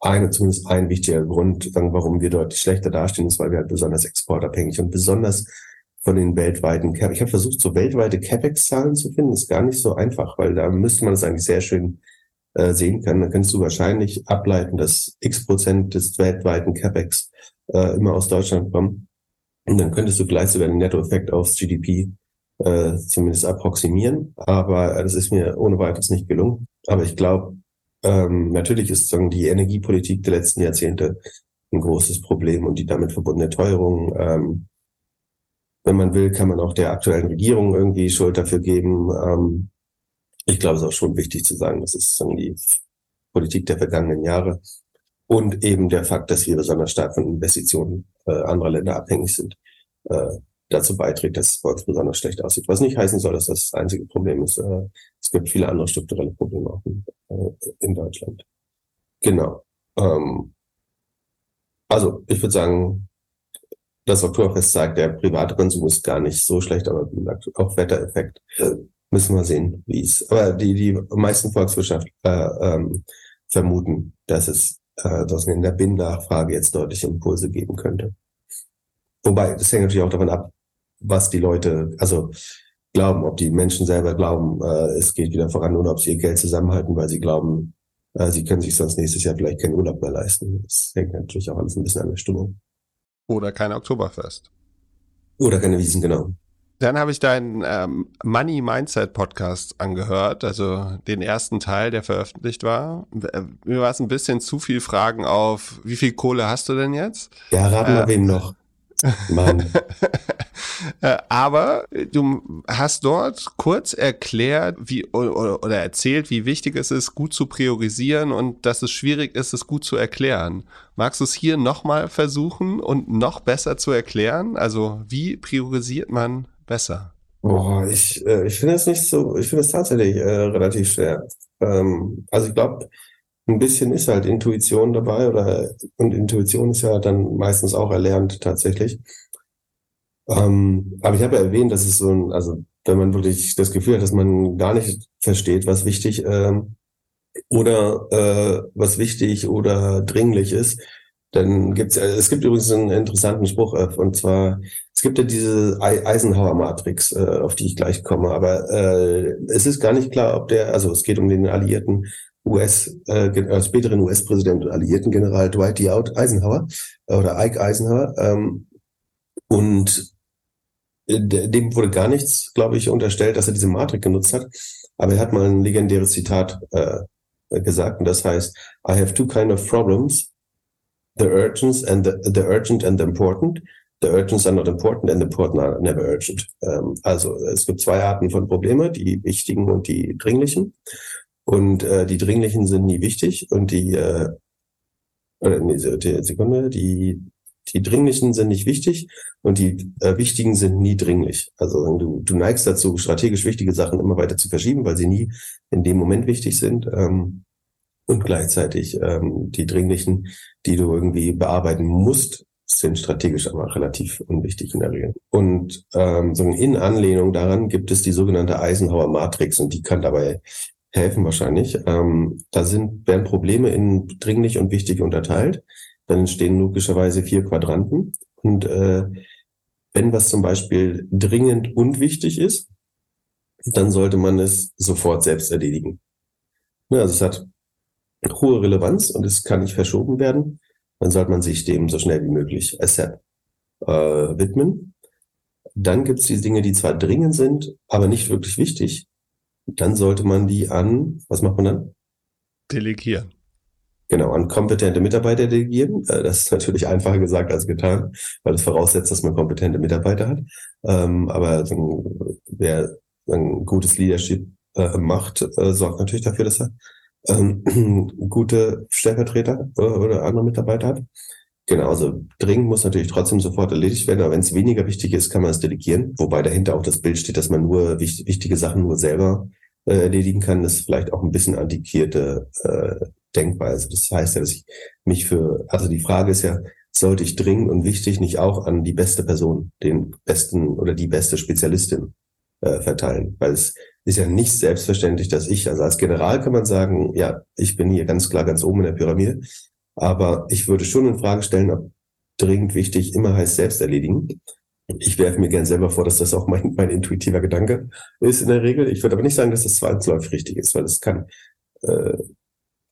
eine, zumindest ein wichtiger Grund, warum wir deutlich schlechter dastehen, ist, weil wir halt besonders exportabhängig und besonders von den weltweiten Cap. Ich habe versucht, so weltweite CapEx-Zahlen zu finden. Ist gar nicht so einfach, weil da müsste man es eigentlich sehr schön äh, sehen können. Dann kannst du wahrscheinlich ableiten, dass x Prozent des weltweiten CapEx äh, immer aus Deutschland kommen. Und dann könntest du gleich sogar den Nettoeffekt aufs GDP äh, zumindest approximieren. Aber äh, das ist mir ohne weiteres nicht gelungen. Aber ich glaube, ähm, natürlich ist sozusagen die Energiepolitik der letzten Jahrzehnte ein großes Problem und die damit verbundene Teuerung. Ähm, wenn man will, kann man auch der aktuellen Regierung irgendwie Schuld dafür geben. Ähm, ich glaube, es ist auch schon wichtig zu sagen, das ist die Politik der vergangenen Jahre und eben der Fakt, dass wir besonders stark von Investitionen äh, anderer Länder abhängig sind, äh, dazu beiträgt, dass uns besonders schlecht aussieht. Was nicht heißen soll, dass das, das einzige Problem ist. Äh, es gibt viele andere strukturelle Probleme auch in, äh, in Deutschland. Genau. Ähm, also ich würde sagen, das Oktoberfest sagt, der private Konsum ist gar nicht so schlecht, aber wie gesagt, auch Wettereffekt. Müssen wir sehen, wie es. Aber die, die meisten Volkswirtschaft äh, ähm, vermuten, dass es äh, dass in der Binnennachfrage jetzt deutliche Impulse geben könnte. Wobei, das hängt natürlich auch davon ab, was die Leute, also glauben, ob die Menschen selber glauben, äh, es geht wieder voran oder ob sie ihr Geld zusammenhalten, weil sie glauben, äh, sie können sich sonst nächstes Jahr vielleicht keinen Urlaub mehr leisten. Das hängt natürlich auch alles ein bisschen an der Stimmung. Oder kein Oktoberfest. Oder keine Wiesen, genau. Dann habe ich deinen ähm, Money Mindset Podcast angehört, also den ersten Teil, der veröffentlicht war. Äh, mir war es ein bisschen zu viel Fragen auf, wie viel Kohle hast du denn jetzt? Ja, raten wir äh, wem noch. Mann. Äh, aber du hast dort kurz erklärt, wie oder, oder erzählt, wie wichtig es ist, gut zu priorisieren und dass es schwierig ist, es gut zu erklären. Magst du es hier nochmal versuchen und noch besser zu erklären? Also wie priorisiert man besser? Boah, ich, äh, ich finde es nicht so, ich finde es tatsächlich äh, relativ schwer. Ähm, also ich glaube, ein bisschen ist halt Intuition dabei oder und Intuition ist ja dann meistens auch erlernt tatsächlich. Ähm, aber ich habe ja erwähnt, dass es so ein, also wenn man wirklich das Gefühl hat, dass man gar nicht versteht, was wichtig ähm, oder äh, was wichtig oder dringlich ist, dann gibt's, äh, es gibt übrigens einen interessanten Spruch, äh, und zwar, es gibt ja diese Eisenhower-Matrix, äh, auf die ich gleich komme, aber äh, es ist gar nicht klar, ob der, also es geht um den Alliierten US, äh, äh, späteren US-Präsident und Alliierten General Dwight D. Eisenhower äh, oder Ike Eisenhower. Ähm, und äh, dem wurde gar nichts, glaube ich, unterstellt, dass er diese Matrix genutzt hat. Aber er hat mal ein legendäres Zitat äh, gesagt, und das heißt, I have two kind of problems, the urgent and the, the urgent and the important. The urgents are not important and the important are never urgent. Ähm, also es gibt zwei Arten von Probleme, die wichtigen und die dringlichen. Und äh, die dringlichen sind nie wichtig und die, äh, oder nee, Sekunde, die, die dringlichen sind nicht wichtig und die äh, wichtigen sind nie dringlich. Also du, du neigst dazu, strategisch wichtige Sachen immer weiter zu verschieben, weil sie nie in dem Moment wichtig sind. Ähm, und gleichzeitig ähm, die dringlichen, die du irgendwie bearbeiten musst, sind strategisch aber relativ unwichtig in der Regel. Und ähm, so in Anlehnung daran gibt es die sogenannte Eisenhower Matrix und die kann dabei helfen wahrscheinlich. Ähm, da sind, werden Probleme in dringlich und wichtig unterteilt. Dann entstehen logischerweise vier Quadranten. Und äh, wenn was zum Beispiel dringend und wichtig ist, dann sollte man es sofort selbst erledigen. Ja, also es hat hohe Relevanz und es kann nicht verschoben werden. Dann sollte man sich dem so schnell wie möglich ASAP äh, widmen. Dann gibt es die Dinge, die zwar dringend sind, aber nicht wirklich wichtig dann sollte man die an, was macht man dann? Delegieren. Genau, an kompetente Mitarbeiter delegieren. Äh, das ist natürlich einfacher gesagt als getan, weil das voraussetzt, dass man kompetente Mitarbeiter hat. Ähm, aber wer ein gutes Leadership äh, macht, äh, sorgt natürlich dafür, dass er ähm, gute Stellvertreter oder andere Mitarbeiter hat. Genau, also dringend muss natürlich trotzdem sofort erledigt werden, aber wenn es weniger wichtig ist, kann man es delegieren. Wobei dahinter auch das Bild steht, dass man nur wichtig, wichtige Sachen nur selber äh, erledigen kann. Das ist vielleicht auch ein bisschen antiquierte äh, Denkweise. Das heißt ja, dass ich mich für, also die Frage ist ja, sollte ich dringend und wichtig nicht auch an die beste Person, den besten oder die beste Spezialistin äh, verteilen? Weil es ist ja nicht selbstverständlich, dass ich, also als General kann man sagen, ja, ich bin hier ganz klar ganz oben in der Pyramide. Aber ich würde schon in Frage stellen, ob dringend wichtig immer heißt selbst erledigen. Ich werfe mir gern selber vor, dass das auch mein, mein intuitiver Gedanke ist in der Regel. Ich würde aber nicht sagen, dass das zwangsläufig richtig ist, weil es kann äh,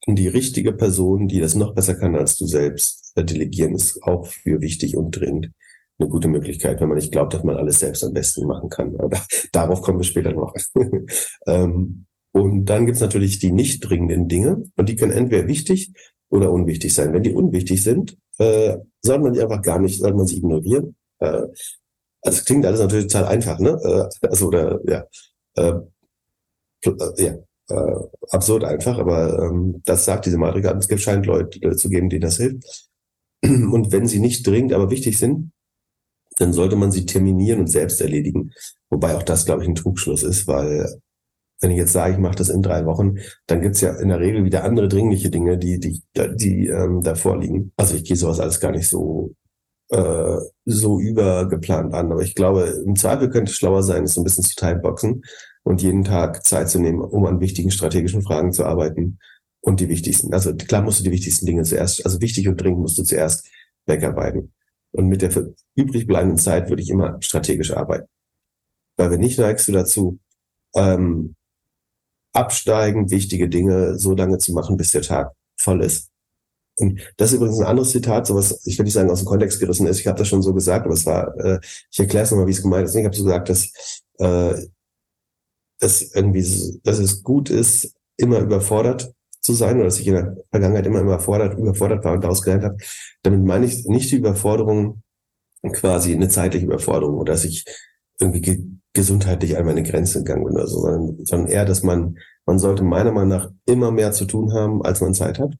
die richtige Person, die das noch besser kann als du selbst, äh, delegieren, ist auch für wichtig und dringend eine gute Möglichkeit, wenn man nicht glaubt, dass man alles selbst am besten machen kann. Aber darauf kommen wir später noch. ähm, und dann gibt's natürlich die nicht dringenden Dinge und die können entweder wichtig oder unwichtig sein. Wenn die unwichtig sind, äh, soll man die einfach gar nicht, soll man sie ignorieren. Äh, also klingt alles natürlich total einfach, ne? Äh, also oder ja, äh, äh, ja, äh, absurd einfach, aber ähm, das sagt diese Matrix. Es scheint Leute äh, zu geben, denen das hilft. Und wenn sie nicht dringend, aber wichtig sind, dann sollte man sie terminieren und selbst erledigen. Wobei auch das, glaube ich, ein Trugschluss ist, weil wenn ich jetzt sage, ich mache das in drei Wochen, dann gibt's ja in der Regel wieder andere dringliche Dinge, die, die, die ähm, da vorliegen. Also ich gehe sowas alles gar nicht so äh, so übergeplant an. Aber ich glaube, im Zweifel könnte es schlauer sein, es so ein bisschen zu timeboxen und jeden Tag Zeit zu nehmen, um an wichtigen strategischen Fragen zu arbeiten und die wichtigsten. Also klar musst du die wichtigsten Dinge zuerst, also wichtig und dringend musst du zuerst wegarbeiten. Und mit der übrig bleibenden Zeit würde ich immer strategisch arbeiten. Weil wenn nicht, neigst du dazu, ähm, absteigen, wichtige Dinge so lange zu machen, bis der Tag voll ist. Und das ist übrigens ein anderes Zitat, so was ich will nicht sagen aus dem Kontext gerissen ist. Ich habe das schon so gesagt, aber es war, äh, ich erkläre es nochmal, wie es gemeint ist. Ich habe so gesagt, dass äh, dass irgendwie, dass es gut ist, immer überfordert zu sein oder dass ich in der Vergangenheit immer überfordert, überfordert war und daraus gelernt habe. Damit meine ich nicht die Überforderung, quasi eine zeitliche Überforderung oder dass ich irgendwie ge gesundheitlich an meine Grenze gegangen bin oder so, sondern, sondern eher, dass man, man sollte meiner Meinung nach immer mehr zu tun haben, als man Zeit hat.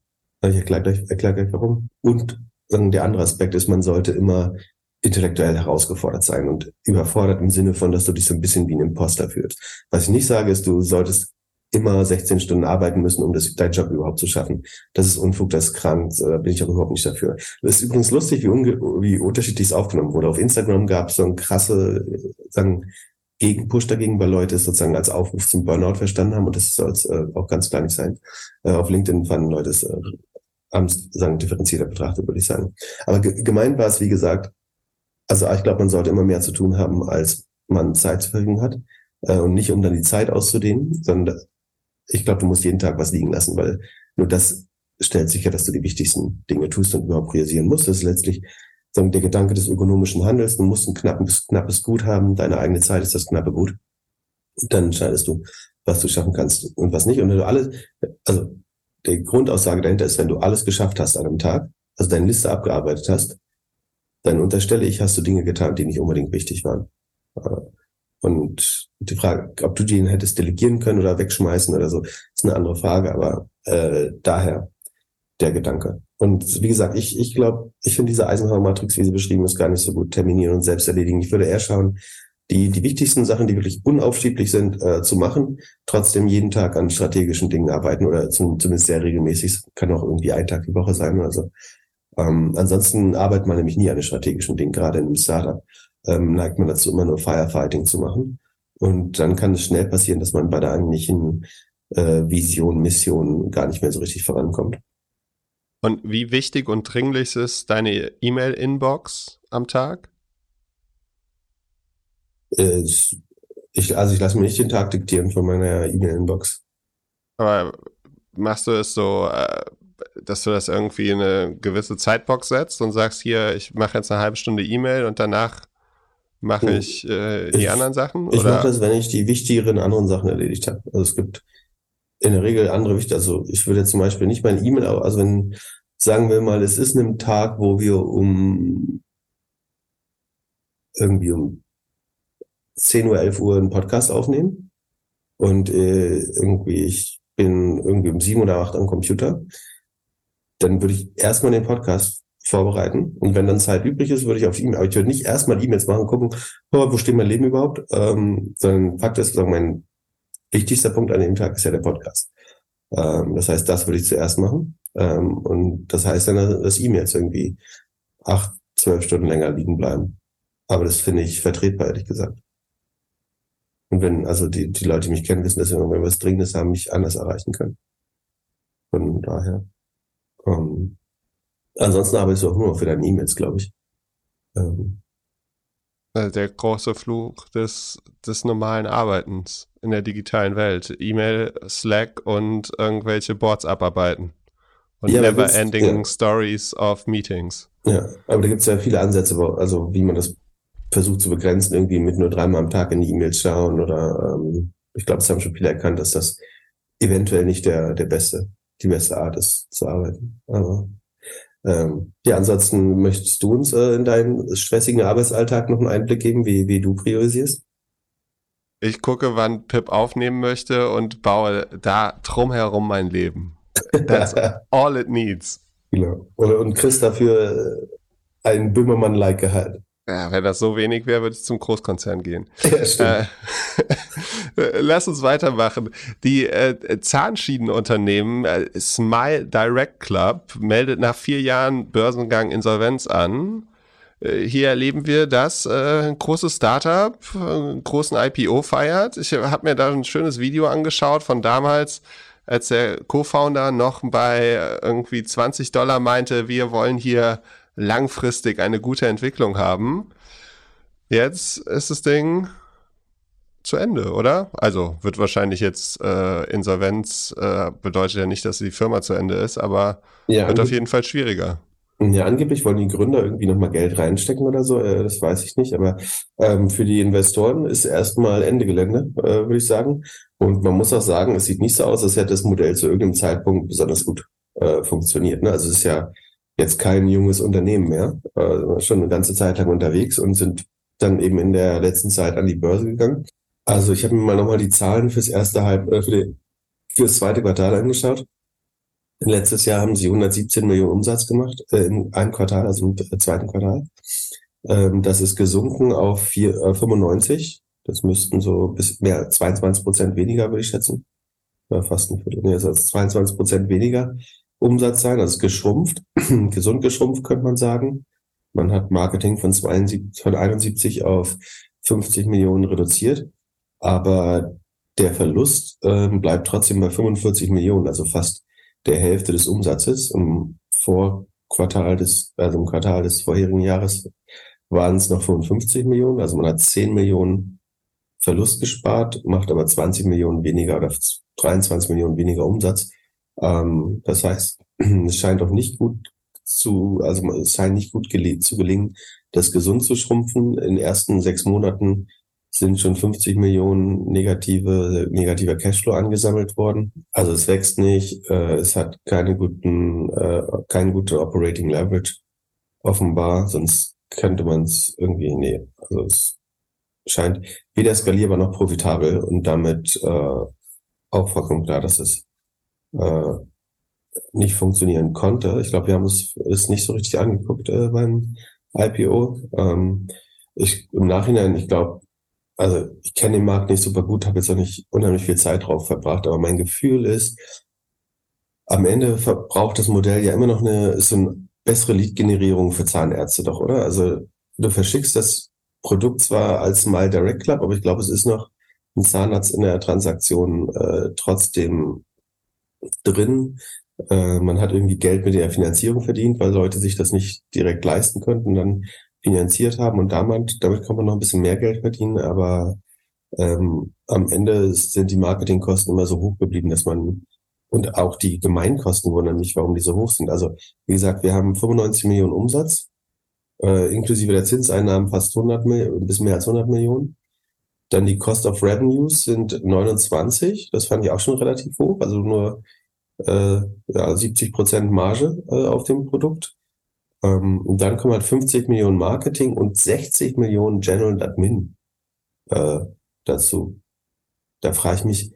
Ich erkläre gleich, erkläre gleich warum. Und dann der andere Aspekt ist, man sollte immer intellektuell herausgefordert sein und überfordert im Sinne von, dass du dich so ein bisschen wie ein Imposter fühlst. Was ich nicht sage, ist, du solltest immer 16 Stunden arbeiten müssen, um das, deinen Job überhaupt zu schaffen. Das ist Unfug, das ist krank, da bin ich auch überhaupt nicht dafür. Das ist übrigens lustig, wie, wie unterschiedlich es aufgenommen wurde. Auf Instagram gab es so ein krasse, sagen, Gegenpush dagegen, weil Leute es sozusagen als Aufruf zum Burnout verstanden haben und das soll es äh, auch ganz klar nicht sein. Äh, auf LinkedIn fanden Leute es äh, haben sagen differenzierter betrachtet, würde ich sagen. Aber gemeint war es, wie gesagt, also ich glaube, man sollte immer mehr zu tun haben, als man Zeit zur Verfügung hat äh, und nicht um dann die Zeit auszudehnen, sondern ich glaube, du musst jeden Tag was liegen lassen, weil nur das stellt sicher, dass du die wichtigsten Dinge tust und überhaupt priorisieren musst. Das ist letztlich sagen, der Gedanke des ökonomischen Handels. Du musst ein knappes, knappes Gut haben. Deine eigene Zeit ist das knappe Gut. Und dann entscheidest du, was du schaffen kannst und was nicht. Und wenn du alles, also die Grundaussage dahinter ist, wenn du alles geschafft hast an einem Tag, also deine Liste abgearbeitet hast, dann unterstelle ich, hast du Dinge getan, die nicht unbedingt wichtig waren. Und die Frage, ob du die hättest delegieren können oder wegschmeißen oder so, ist eine andere Frage, aber äh, daher der Gedanke. Und wie gesagt, ich, ich glaube, ich finde diese Eisenhower-Matrix, wie sie beschrieben ist, gar nicht so gut terminieren und selbst erledigen. Ich würde eher schauen, die, die wichtigsten Sachen, die wirklich unaufschieblich sind, äh, zu machen, trotzdem jeden Tag an strategischen Dingen arbeiten oder zum, zumindest sehr regelmäßig. Kann auch irgendwie ein Tag die Woche sein oder so. Ähm, ansonsten arbeitet man nämlich nie an den strategischen Dingen, gerade in einem Startup. Ähm, neigt man dazu, immer nur Firefighting zu machen. Und dann kann es schnell passieren, dass man bei der eigentlichen äh, Vision, Mission gar nicht mehr so richtig vorankommt. Und wie wichtig und dringlich ist deine E-Mail-Inbox am Tag? Äh, ich, also ich lasse mir nicht den Tag diktieren von meiner E-Mail-Inbox. Aber machst du es so, äh, dass du das irgendwie in eine gewisse Zeitbox setzt und sagst, hier, ich mache jetzt eine halbe Stunde E-Mail und danach mache hm. ich äh, die ich, anderen Sachen? Ich mache das, wenn ich die wichtigeren anderen Sachen erledigt habe. Also es gibt in der Regel andere wichtig. Also ich würde zum Beispiel nicht meine E-Mail, also wenn, sagen wir mal, es ist ein Tag, wo wir um irgendwie um 10 Uhr, 11 Uhr einen Podcast aufnehmen und äh, irgendwie ich bin irgendwie um 7 oder 8 am Computer, dann würde ich erstmal den Podcast vorbereiten. Und wenn dann Zeit übrig ist, würde ich auf E-Mail, aber ich würde nicht erstmal E-Mails machen, gucken, oh, wo steht mein Leben überhaupt, ähm, sondern Fakt ist, sagen, mein wichtigster Punkt an dem Tag ist ja der Podcast. Ähm, das heißt, das würde ich zuerst machen. Ähm, und das heißt dann, dass E-Mails irgendwie acht, zwölf Stunden länger liegen bleiben. Aber das finde ich vertretbar, ehrlich gesagt. Und wenn, also die, die Leute, die mich kennen, wissen, dass wir, wenn wir was Dringendes haben, mich anders erreichen können. Von daher. Ähm, ansonsten arbeitest du auch nur noch für deine E-Mails, glaube ich. Ähm, also der große Fluch des, des normalen Arbeitens in der digitalen Welt. E-Mail, Slack und irgendwelche Boards abarbeiten. Und ja, never ending ja. stories of meetings. Ja, aber da gibt es ja viele Ansätze, also wie man das versucht zu begrenzen, irgendwie mit nur dreimal am Tag in die E-Mails schauen oder ähm, ich glaube, es haben schon viele erkannt, dass das eventuell nicht der, der beste, die beste Art ist zu arbeiten. Aber ähm, ja, ansonsten möchtest du uns äh, in deinen stressigen Arbeitsalltag noch einen Einblick geben, wie, wie du priorisierst? Ich gucke, wann Pip aufnehmen möchte und baue da drumherum mein Leben. That's all it needs. Genau. Und Chris dafür äh, einen Böhmermann-like Gehalt. Ja, wenn das so wenig wäre, würde ich zum Großkonzern gehen. Ja, stimmt. Äh, lass uns weitermachen. Die äh, Zahnschienenunternehmen äh, Smile Direct Club meldet nach vier Jahren Börsengang Insolvenz an. Äh, hier erleben wir, dass äh, ein großes Startup einen großen IPO feiert. Ich habe mir da ein schönes Video angeschaut von damals als der Co-Founder noch bei irgendwie 20 Dollar meinte, wir wollen hier langfristig eine gute Entwicklung haben. Jetzt ist das Ding zu Ende, oder? Also wird wahrscheinlich jetzt äh, Insolvenz äh, bedeutet ja nicht, dass die Firma zu Ende ist, aber ja, wird auf jeden Fall schwieriger. Ja, angeblich wollen die Gründer irgendwie nochmal Geld reinstecken oder so, äh, das weiß ich nicht, aber ähm, für die Investoren ist erstmal Ende Gelände, äh, würde ich sagen. Und man muss auch sagen, es sieht nicht so aus, als hätte das Modell zu irgendeinem Zeitpunkt besonders gut äh, funktioniert. Ne? Also es ist ja jetzt kein junges Unternehmen mehr, äh, schon eine ganze Zeit lang unterwegs und sind dann eben in der letzten Zeit an die Börse gegangen. Also ich habe mir mal nochmal die Zahlen fürs erste Halb, äh, für, die, für das zweite Quartal angeschaut. Letztes Jahr haben sie 117 Millionen Umsatz gemacht, äh, in einem Quartal, also im zweiten Quartal. Ähm, das ist gesunken auf vier, äh, 95. Das müssten so bis mehr 22 Prozent weniger, würde ich schätzen. Ja, fast ein Viertel. Nee, also 22 Prozent weniger Umsatz sein. Also geschrumpft, gesund geschrumpft, könnte man sagen. Man hat Marketing von, 72, von 71 auf 50 Millionen reduziert. Aber der Verlust ähm, bleibt trotzdem bei 45 Millionen, also fast der Hälfte des Umsatzes. Im Vorquartal des, also im Quartal des vorherigen Jahres waren es noch 55 Millionen. Also man hat 10 Millionen Verlust gespart, macht aber 20 Millionen weniger oder 23 Millionen weniger Umsatz. Ähm, das heißt, es scheint auch nicht gut zu, also es scheint nicht gut gele zu gelingen, das gesund zu schrumpfen. In den ersten sechs Monaten sind schon 50 Millionen negative, negativer Cashflow angesammelt worden. Also es wächst nicht, äh, es hat keine guten, äh, keine gute Operating Leverage offenbar, sonst könnte man es irgendwie, nee, also es scheint weder skalierbar noch profitabel und damit äh, auch vollkommen klar, dass es äh, nicht funktionieren konnte. Ich glaube, wir haben es, es nicht so richtig angeguckt äh, beim IPO. Ähm, ich, Im Nachhinein, ich glaube, also ich kenne den Markt nicht super gut, habe jetzt auch nicht unheimlich viel Zeit drauf verbracht, aber mein Gefühl ist, am Ende verbraucht das Modell ja immer noch eine, so eine bessere Lead-Generierung für Zahnärzte doch, oder? Also du verschickst das Produkt zwar als Smile Direct Club, aber ich glaube, es ist noch ein Zahnarzt in der Transaktion äh, trotzdem drin. Äh, man hat irgendwie Geld mit der Finanzierung verdient, weil Leute sich das nicht direkt leisten könnten. Dann finanziert haben und damit, damit kann man noch ein bisschen mehr Geld verdienen, aber ähm, am Ende sind die Marketingkosten immer so hoch geblieben, dass man und auch die Gemeinkosten wundern mich, warum die so hoch sind. Also wie gesagt, wir haben 95 Millionen Umsatz, äh, inklusive der Zinseinnahmen fast 100 Millionen, bis mehr als 100 Millionen. Dann die Cost of Revenues sind 29, das fand ich auch schon relativ hoch, also nur äh, ja, 70 Prozent Marge äh, auf dem Produkt. Ähm, und dann kommen halt 50 Millionen Marketing und 60 Millionen General und Admin äh, dazu. Da frage ich mich,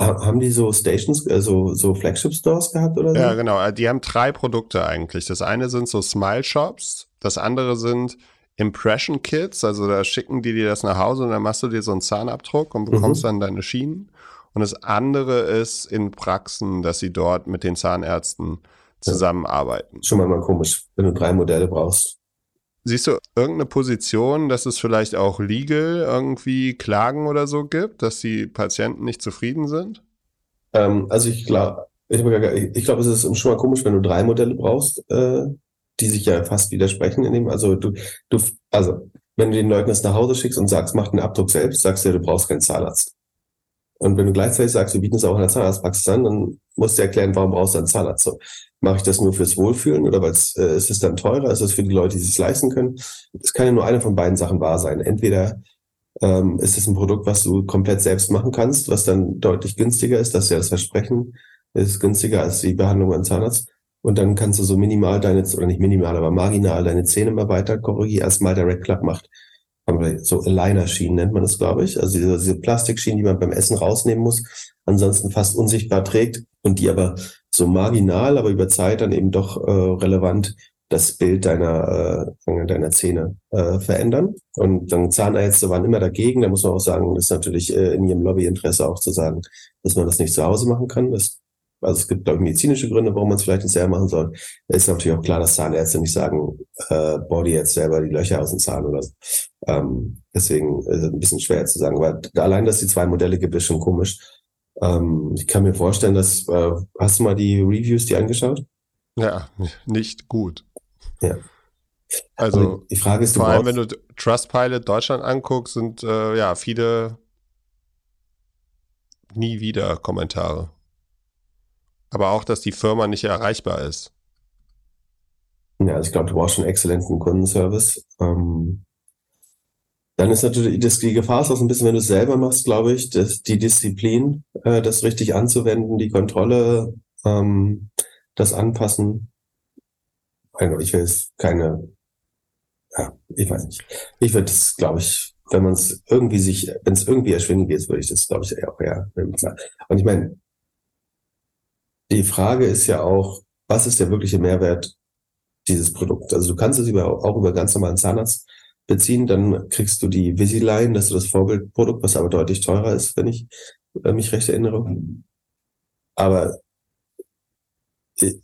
haben die so Stations, also so Flagship Stores gehabt oder so? Ja, genau. Äh, die haben drei Produkte eigentlich. Das eine sind so Smile Shops, das andere sind Impression Kits, also da schicken die dir das nach Hause und dann machst du dir so einen Zahnabdruck und bekommst mhm. dann deine Schienen. Und das andere ist in Praxen, dass sie dort mit den Zahnärzten zusammenarbeiten. Schon mal komisch, wenn du drei Modelle brauchst. Siehst du irgendeine Position, dass es vielleicht auch legal irgendwie Klagen oder so gibt, dass die Patienten nicht zufrieden sind? Ähm, also ich glaube, ich, ich glaube, es ist schon mal komisch, wenn du drei Modelle brauchst, äh, die sich ja fast widersprechen in dem. Also du, du, also wenn du den Leuten das nach Hause schickst und sagst, mach den Abdruck selbst, sagst du ja, du brauchst keinen Zahnarzt. Und wenn du gleichzeitig sagst, wir bieten es auch in der Zahnarztpraxis an, dann musst du erklären, warum brauchst du einen Zahnarzt. So, mache ich das nur fürs Wohlfühlen oder weil es äh, ist es dann teurer? Ist es für die Leute, die es leisten können? Es kann ja nur eine von beiden Sachen wahr sein. Entweder ähm, ist es ein Produkt, was du komplett selbst machen kannst, was dann deutlich günstiger ist. Das ist ja das Versprechen. ist günstiger als die Behandlung an Zahnarzt. Und dann kannst du so minimal deine, oder nicht minimal, aber marginal deine Zähne mal weiter korrigieren, als mal der Red Club macht so Aligner-Schienen nennt man das, glaube ich. Also diese, diese Plastikschienen, die man beim Essen rausnehmen muss, ansonsten fast unsichtbar trägt und die aber so marginal, aber über Zeit dann eben doch äh, relevant das Bild deiner, äh, deiner Zähne äh, verändern. Und dann Zahnärzte waren immer dagegen. Da muss man auch sagen, das ist natürlich äh, in ihrem Lobbyinteresse auch zu sagen, dass man das nicht zu Hause machen kann. Das also es gibt, glaube ich, medizinische Gründe, warum man es vielleicht nicht selber machen soll. Es ist natürlich auch klar, dass Zahnärzte nicht sagen, äh, Body jetzt selber die Löcher aus dem Zahn oder so. Ähm, deswegen ist es ein bisschen schwer zu sagen. Aber allein, dass die zwei Modelle gibt, ist schon komisch. Ähm, ich kann mir vorstellen, dass, äh, hast du mal die Reviews die angeschaut? Ja, nicht gut. Ja. Also, die Frage ist, vor allem, wenn du Trustpilot Deutschland anguckst, sind äh, ja viele nie wieder Kommentare. Aber auch, dass die Firma nicht erreichbar ist. Ja, also ich glaube, du brauchst schon exzellenten Kundenservice. Ähm, dann ist natürlich das, die Gefahr ist auch so ein bisschen, wenn du es selber machst, glaube ich, dass die Disziplin, äh, das richtig anzuwenden, die Kontrolle, ähm, das Anpassen. Also ich will jetzt keine, ja, ich weiß nicht. Ich würde das, glaube ich, wenn man es irgendwie sich, wenn es irgendwie erschwingen geht, würde ich das, glaube ich, auch eher. Und ich meine, die Frage ist ja auch, was ist der wirkliche Mehrwert dieses Produkts? Also du kannst es über, auch über ganz normalen Zahnarzt beziehen, dann kriegst du die Visiline, das ist das Vorbildprodukt, was aber deutlich teurer ist, wenn ich äh, mich recht erinnere. Aber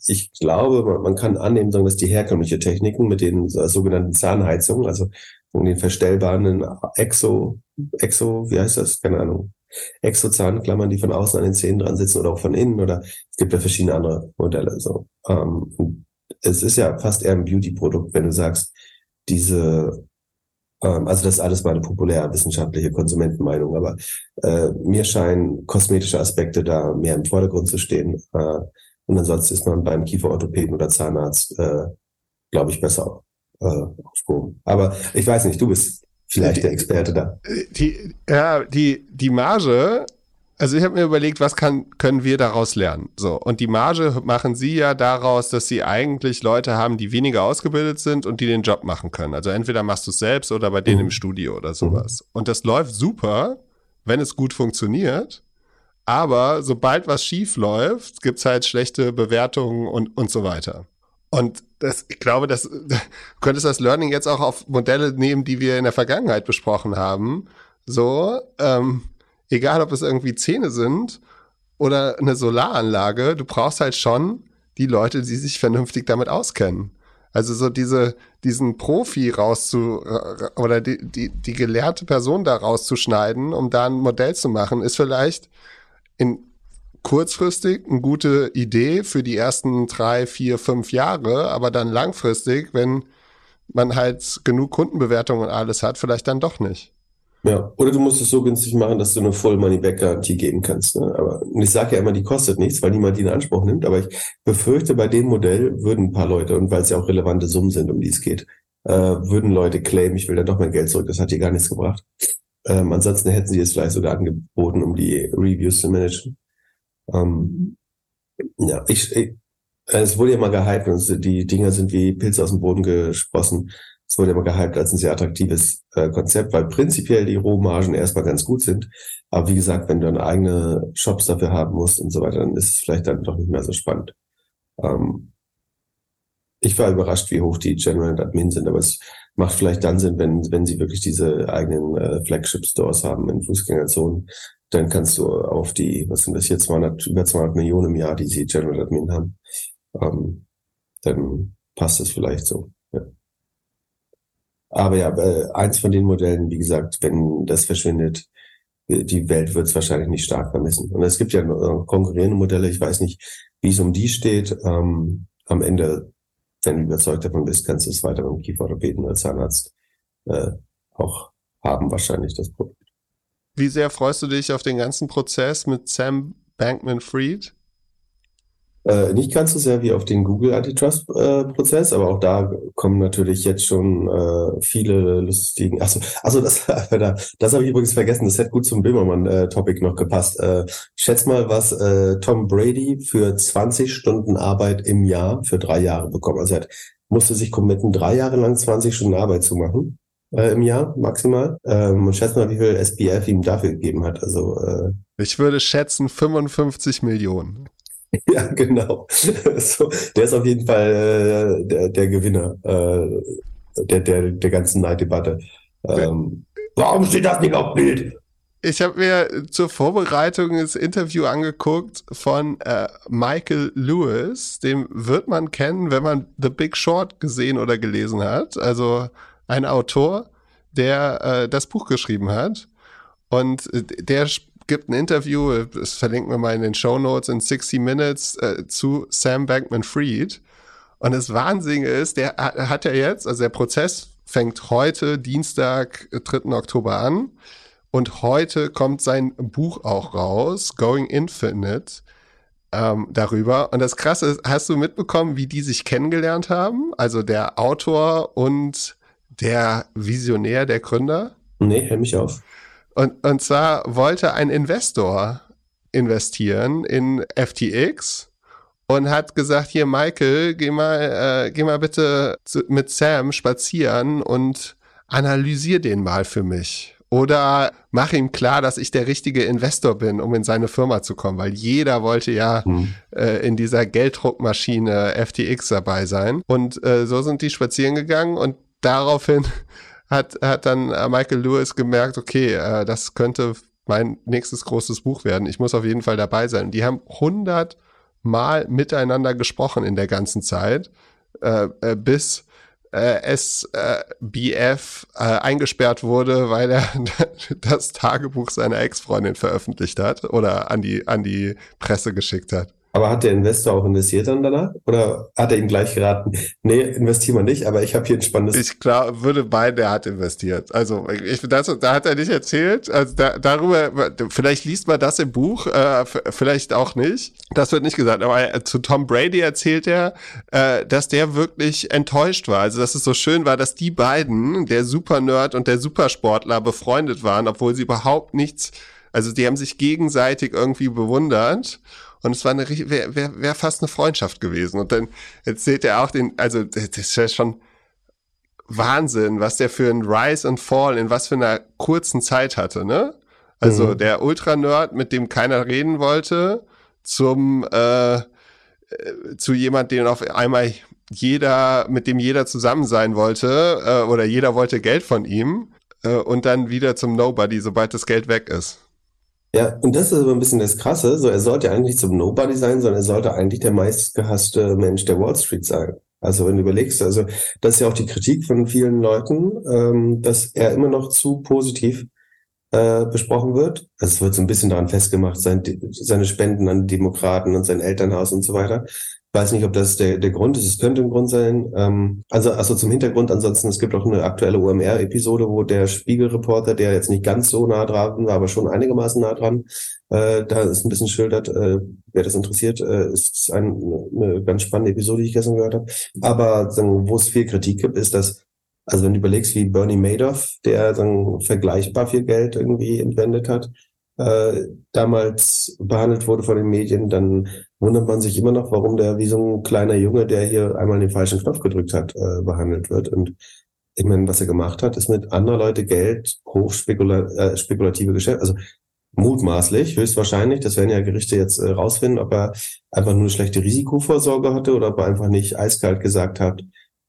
ich glaube, man kann annehmen, dass die herkömmliche Techniken mit den sogenannten Zahnheizungen, also den verstellbaren Exo, Exo, wie heißt das? Keine Ahnung. Exo-Zahnklammern, die von außen an den Zähnen dran sitzen oder auch von innen oder es gibt ja verschiedene andere Modelle. So. Ähm, es ist ja fast eher ein Beauty-Produkt, wenn du sagst, diese, ähm, also das ist alles meine populär wissenschaftliche Konsumentenmeinung, aber äh, mir scheinen kosmetische Aspekte da mehr im Vordergrund zu stehen. Äh, und ansonsten ist man beim Kieferorthopäden oder Zahnarzt, äh, glaube ich, besser äh, aufgehoben. Aber ich weiß nicht, du bist vielleicht die, der Experte da. Die, ja, die, die Marge, also ich habe mir überlegt, was kann, können wir daraus lernen? So, und die Marge machen sie ja daraus, dass sie eigentlich Leute haben, die weniger ausgebildet sind und die den Job machen können. Also entweder machst du es selbst oder bei denen mhm. im Studio oder sowas. Mhm. Und das läuft super, wenn es gut funktioniert. Aber sobald was schief läuft, gibt's halt schlechte Bewertungen und, und so weiter. Und das, ich glaube, das, du könntest das Learning jetzt auch auf Modelle nehmen, die wir in der Vergangenheit besprochen haben. So, ähm, egal ob es irgendwie Zähne sind oder eine Solaranlage, du brauchst halt schon die Leute, die sich vernünftig damit auskennen. Also so diese, diesen Profi rauszu, oder die, die, die gelehrte Person da rauszuschneiden, um da ein Modell zu machen, ist vielleicht in kurzfristig eine gute Idee für die ersten drei, vier, fünf Jahre, aber dann langfristig, wenn man halt genug Kundenbewertungen und alles hat, vielleicht dann doch nicht. Ja, oder du musst es so günstig machen, dass du eine Full Money Back Garantie geben kannst. Ne? Aber ich sage ja immer, die kostet nichts, weil niemand die in Anspruch nimmt. Aber ich befürchte, bei dem Modell würden ein paar Leute, und weil es ja auch relevante Summen sind, um die es geht, äh, würden Leute claimen, ich will da doch mein Geld zurück. Das hat dir gar nichts gebracht. Ähm, ansonsten hätten sie es vielleicht sogar angeboten, um die Reviews zu managen. Ähm, ja, ich, ich, es wurde ja mal gehypt und die Dinger sind wie Pilze aus dem Boden gesprossen. Es wurde mal gehypt als ein sehr attraktives äh, Konzept, weil prinzipiell die Rohmargen erstmal ganz gut sind. Aber wie gesagt, wenn du dann eigene Shops dafür haben musst und so weiter, dann ist es vielleicht dann doch nicht mehr so spannend. Ähm, ich war überrascht, wie hoch die General Admin sind, aber es macht vielleicht dann Sinn, wenn, wenn sie wirklich diese eigenen äh, Flagship-Stores haben in Fußgängerzonen, dann kannst du auf die, was sind das hier, 200, über 200 Millionen im Jahr, die sie General Admin haben, ähm, dann passt es vielleicht so. Ja. Aber ja, eins von den Modellen, wie gesagt, wenn das verschwindet, äh, die Welt wird es wahrscheinlich nicht stark vermissen. Und es gibt ja äh, konkurrierende Modelle, ich weiß nicht, wie es um die steht. Ähm, am Ende, wenn du überzeugt davon bist, kannst du es weiter beim Kieferorthopäden oder Zahnarzt äh, auch haben, wahrscheinlich das Produkt. Wie sehr freust du dich auf den ganzen Prozess mit Sam Bankman-Fried? Äh, nicht ganz so sehr wie auf den Google Antitrust-Prozess, äh, aber auch da kommen natürlich jetzt schon äh, viele lustigen. Also, also das, das habe ich übrigens vergessen. Das hätte gut zum Böhmermann-Topic noch gepasst. Äh, schätz mal, was äh, Tom Brady für 20 Stunden Arbeit im Jahr für drei Jahre bekommt. Also er hat, musste sich committen, drei Jahre lang 20 Stunden Arbeit zu machen äh, im Jahr maximal. Ähm, und schätze mal, wie viel SBF ihm dafür gegeben hat. Also äh, ich würde schätzen 55 Millionen. ja, genau. so, der ist auf jeden Fall äh, der, der Gewinner äh, der, der, der ganzen Neiddebatte. Ähm, warum steht das nicht auf Bild? Ich habe mir zur Vorbereitung das Interview angeguckt von äh, Michael Lewis. Den wird man kennen, wenn man The Big Short gesehen oder gelesen hat. Also ein Autor, der äh, das Buch geschrieben hat. Und äh, der gibt ein Interview, das verlinken wir mal in den Show Notes in 60 Minutes äh, zu Sam Bankman-Fried. Und das Wahnsinnige ist, der hat ja jetzt, also der Prozess fängt heute, Dienstag, 3. Oktober an. Und heute kommt sein Buch auch raus, Going Infinite, ähm, darüber. Und das Krasse ist, hast du mitbekommen, wie die sich kennengelernt haben? Also der Autor und der Visionär, der Gründer? Nee, hör mich auf. Und, und zwar wollte ein Investor investieren in FTX und hat gesagt, hier Michael, geh mal, äh, geh mal bitte zu, mit Sam spazieren und analysier den mal für mich. Oder mach ihm klar, dass ich der richtige Investor bin, um in seine Firma zu kommen, weil jeder wollte ja mhm. äh, in dieser Gelddruckmaschine FTX dabei sein. Und äh, so sind die spazieren gegangen und daraufhin hat, hat dann äh, Michael Lewis gemerkt, okay, äh, das könnte mein nächstes großes Buch werden. Ich muss auf jeden Fall dabei sein. Die haben 100 Mal miteinander gesprochen in der ganzen Zeit, äh, äh, bis äh, SBF äh, eingesperrt wurde, weil er das Tagebuch seiner Ex-Freundin veröffentlicht hat oder an die, an die Presse geschickt hat. Aber hat der Investor auch investiert dann danach? Oder hat er ihm gleich geraten, nee, investieren wir nicht, aber ich habe hier ein spannendes. Ich klar, würde meinen, der hat investiert. Also ich das, da hat er nicht erzählt. Also da, darüber, vielleicht liest man das im Buch, äh, vielleicht auch nicht. Das wird nicht gesagt. Aber äh, zu Tom Brady erzählt er, äh, dass der wirklich enttäuscht war. Also dass es so schön war, dass die beiden, der Super-Nerd und der Supersportler, befreundet waren, obwohl sie überhaupt nichts, also die haben sich gegenseitig irgendwie bewundert. Und es war eine, wäre wär, wär fast eine Freundschaft gewesen. Und dann erzählt er auch den, also das ist ja schon Wahnsinn, was der für ein Rise and Fall in was für einer kurzen Zeit hatte, ne? Also mhm. der Ultra-Nerd, mit dem keiner reden wollte, zum äh, äh zu jemand, den auf einmal jeder, mit dem jeder zusammen sein wollte, äh, oder jeder wollte Geld von ihm, äh, und dann wieder zum Nobody, sobald das Geld weg ist. Ja, und das ist aber ein bisschen das Krasse. So, er sollte eigentlich zum Nobody sein, sondern er sollte eigentlich der meistgehasste Mensch der Wall Street sein. Also wenn du überlegst, also das ist ja auch die Kritik von vielen Leuten, ähm, dass er immer noch zu positiv äh, besprochen wird. Also es wird so ein bisschen daran festgemacht, sein, seine Spenden an Demokraten und sein Elternhaus und so weiter weiß nicht, ob das der, der Grund ist. Es könnte ein Grund sein. Ähm, also, also zum Hintergrund, ansonsten, es gibt auch eine aktuelle OMR-Episode, wo der Spiegelreporter, der jetzt nicht ganz so nah dran war, aber schon einigermaßen nah dran, äh, da ist ein bisschen schildert, äh, wer das interessiert, äh, ist ein, eine ganz spannende Episode, die ich gestern gehört habe. Aber wo es viel Kritik gibt, ist, dass also wenn du überlegst, wie Bernie Madoff, der sagen, vergleichbar viel Geld irgendwie entwendet hat, äh, damals behandelt wurde von den Medien, dann wundert man sich immer noch, warum der wie so ein kleiner Junge, der hier einmal den falschen Knopf gedrückt hat, äh, behandelt wird. Und ich meine, was er gemacht hat, ist mit anderer Leute Geld hochspekulative äh, Geschäfte, also mutmaßlich, höchstwahrscheinlich, das werden ja Gerichte jetzt äh, rausfinden, ob er einfach nur eine schlechte Risikovorsorge hatte oder ob er einfach nicht eiskalt gesagt hat,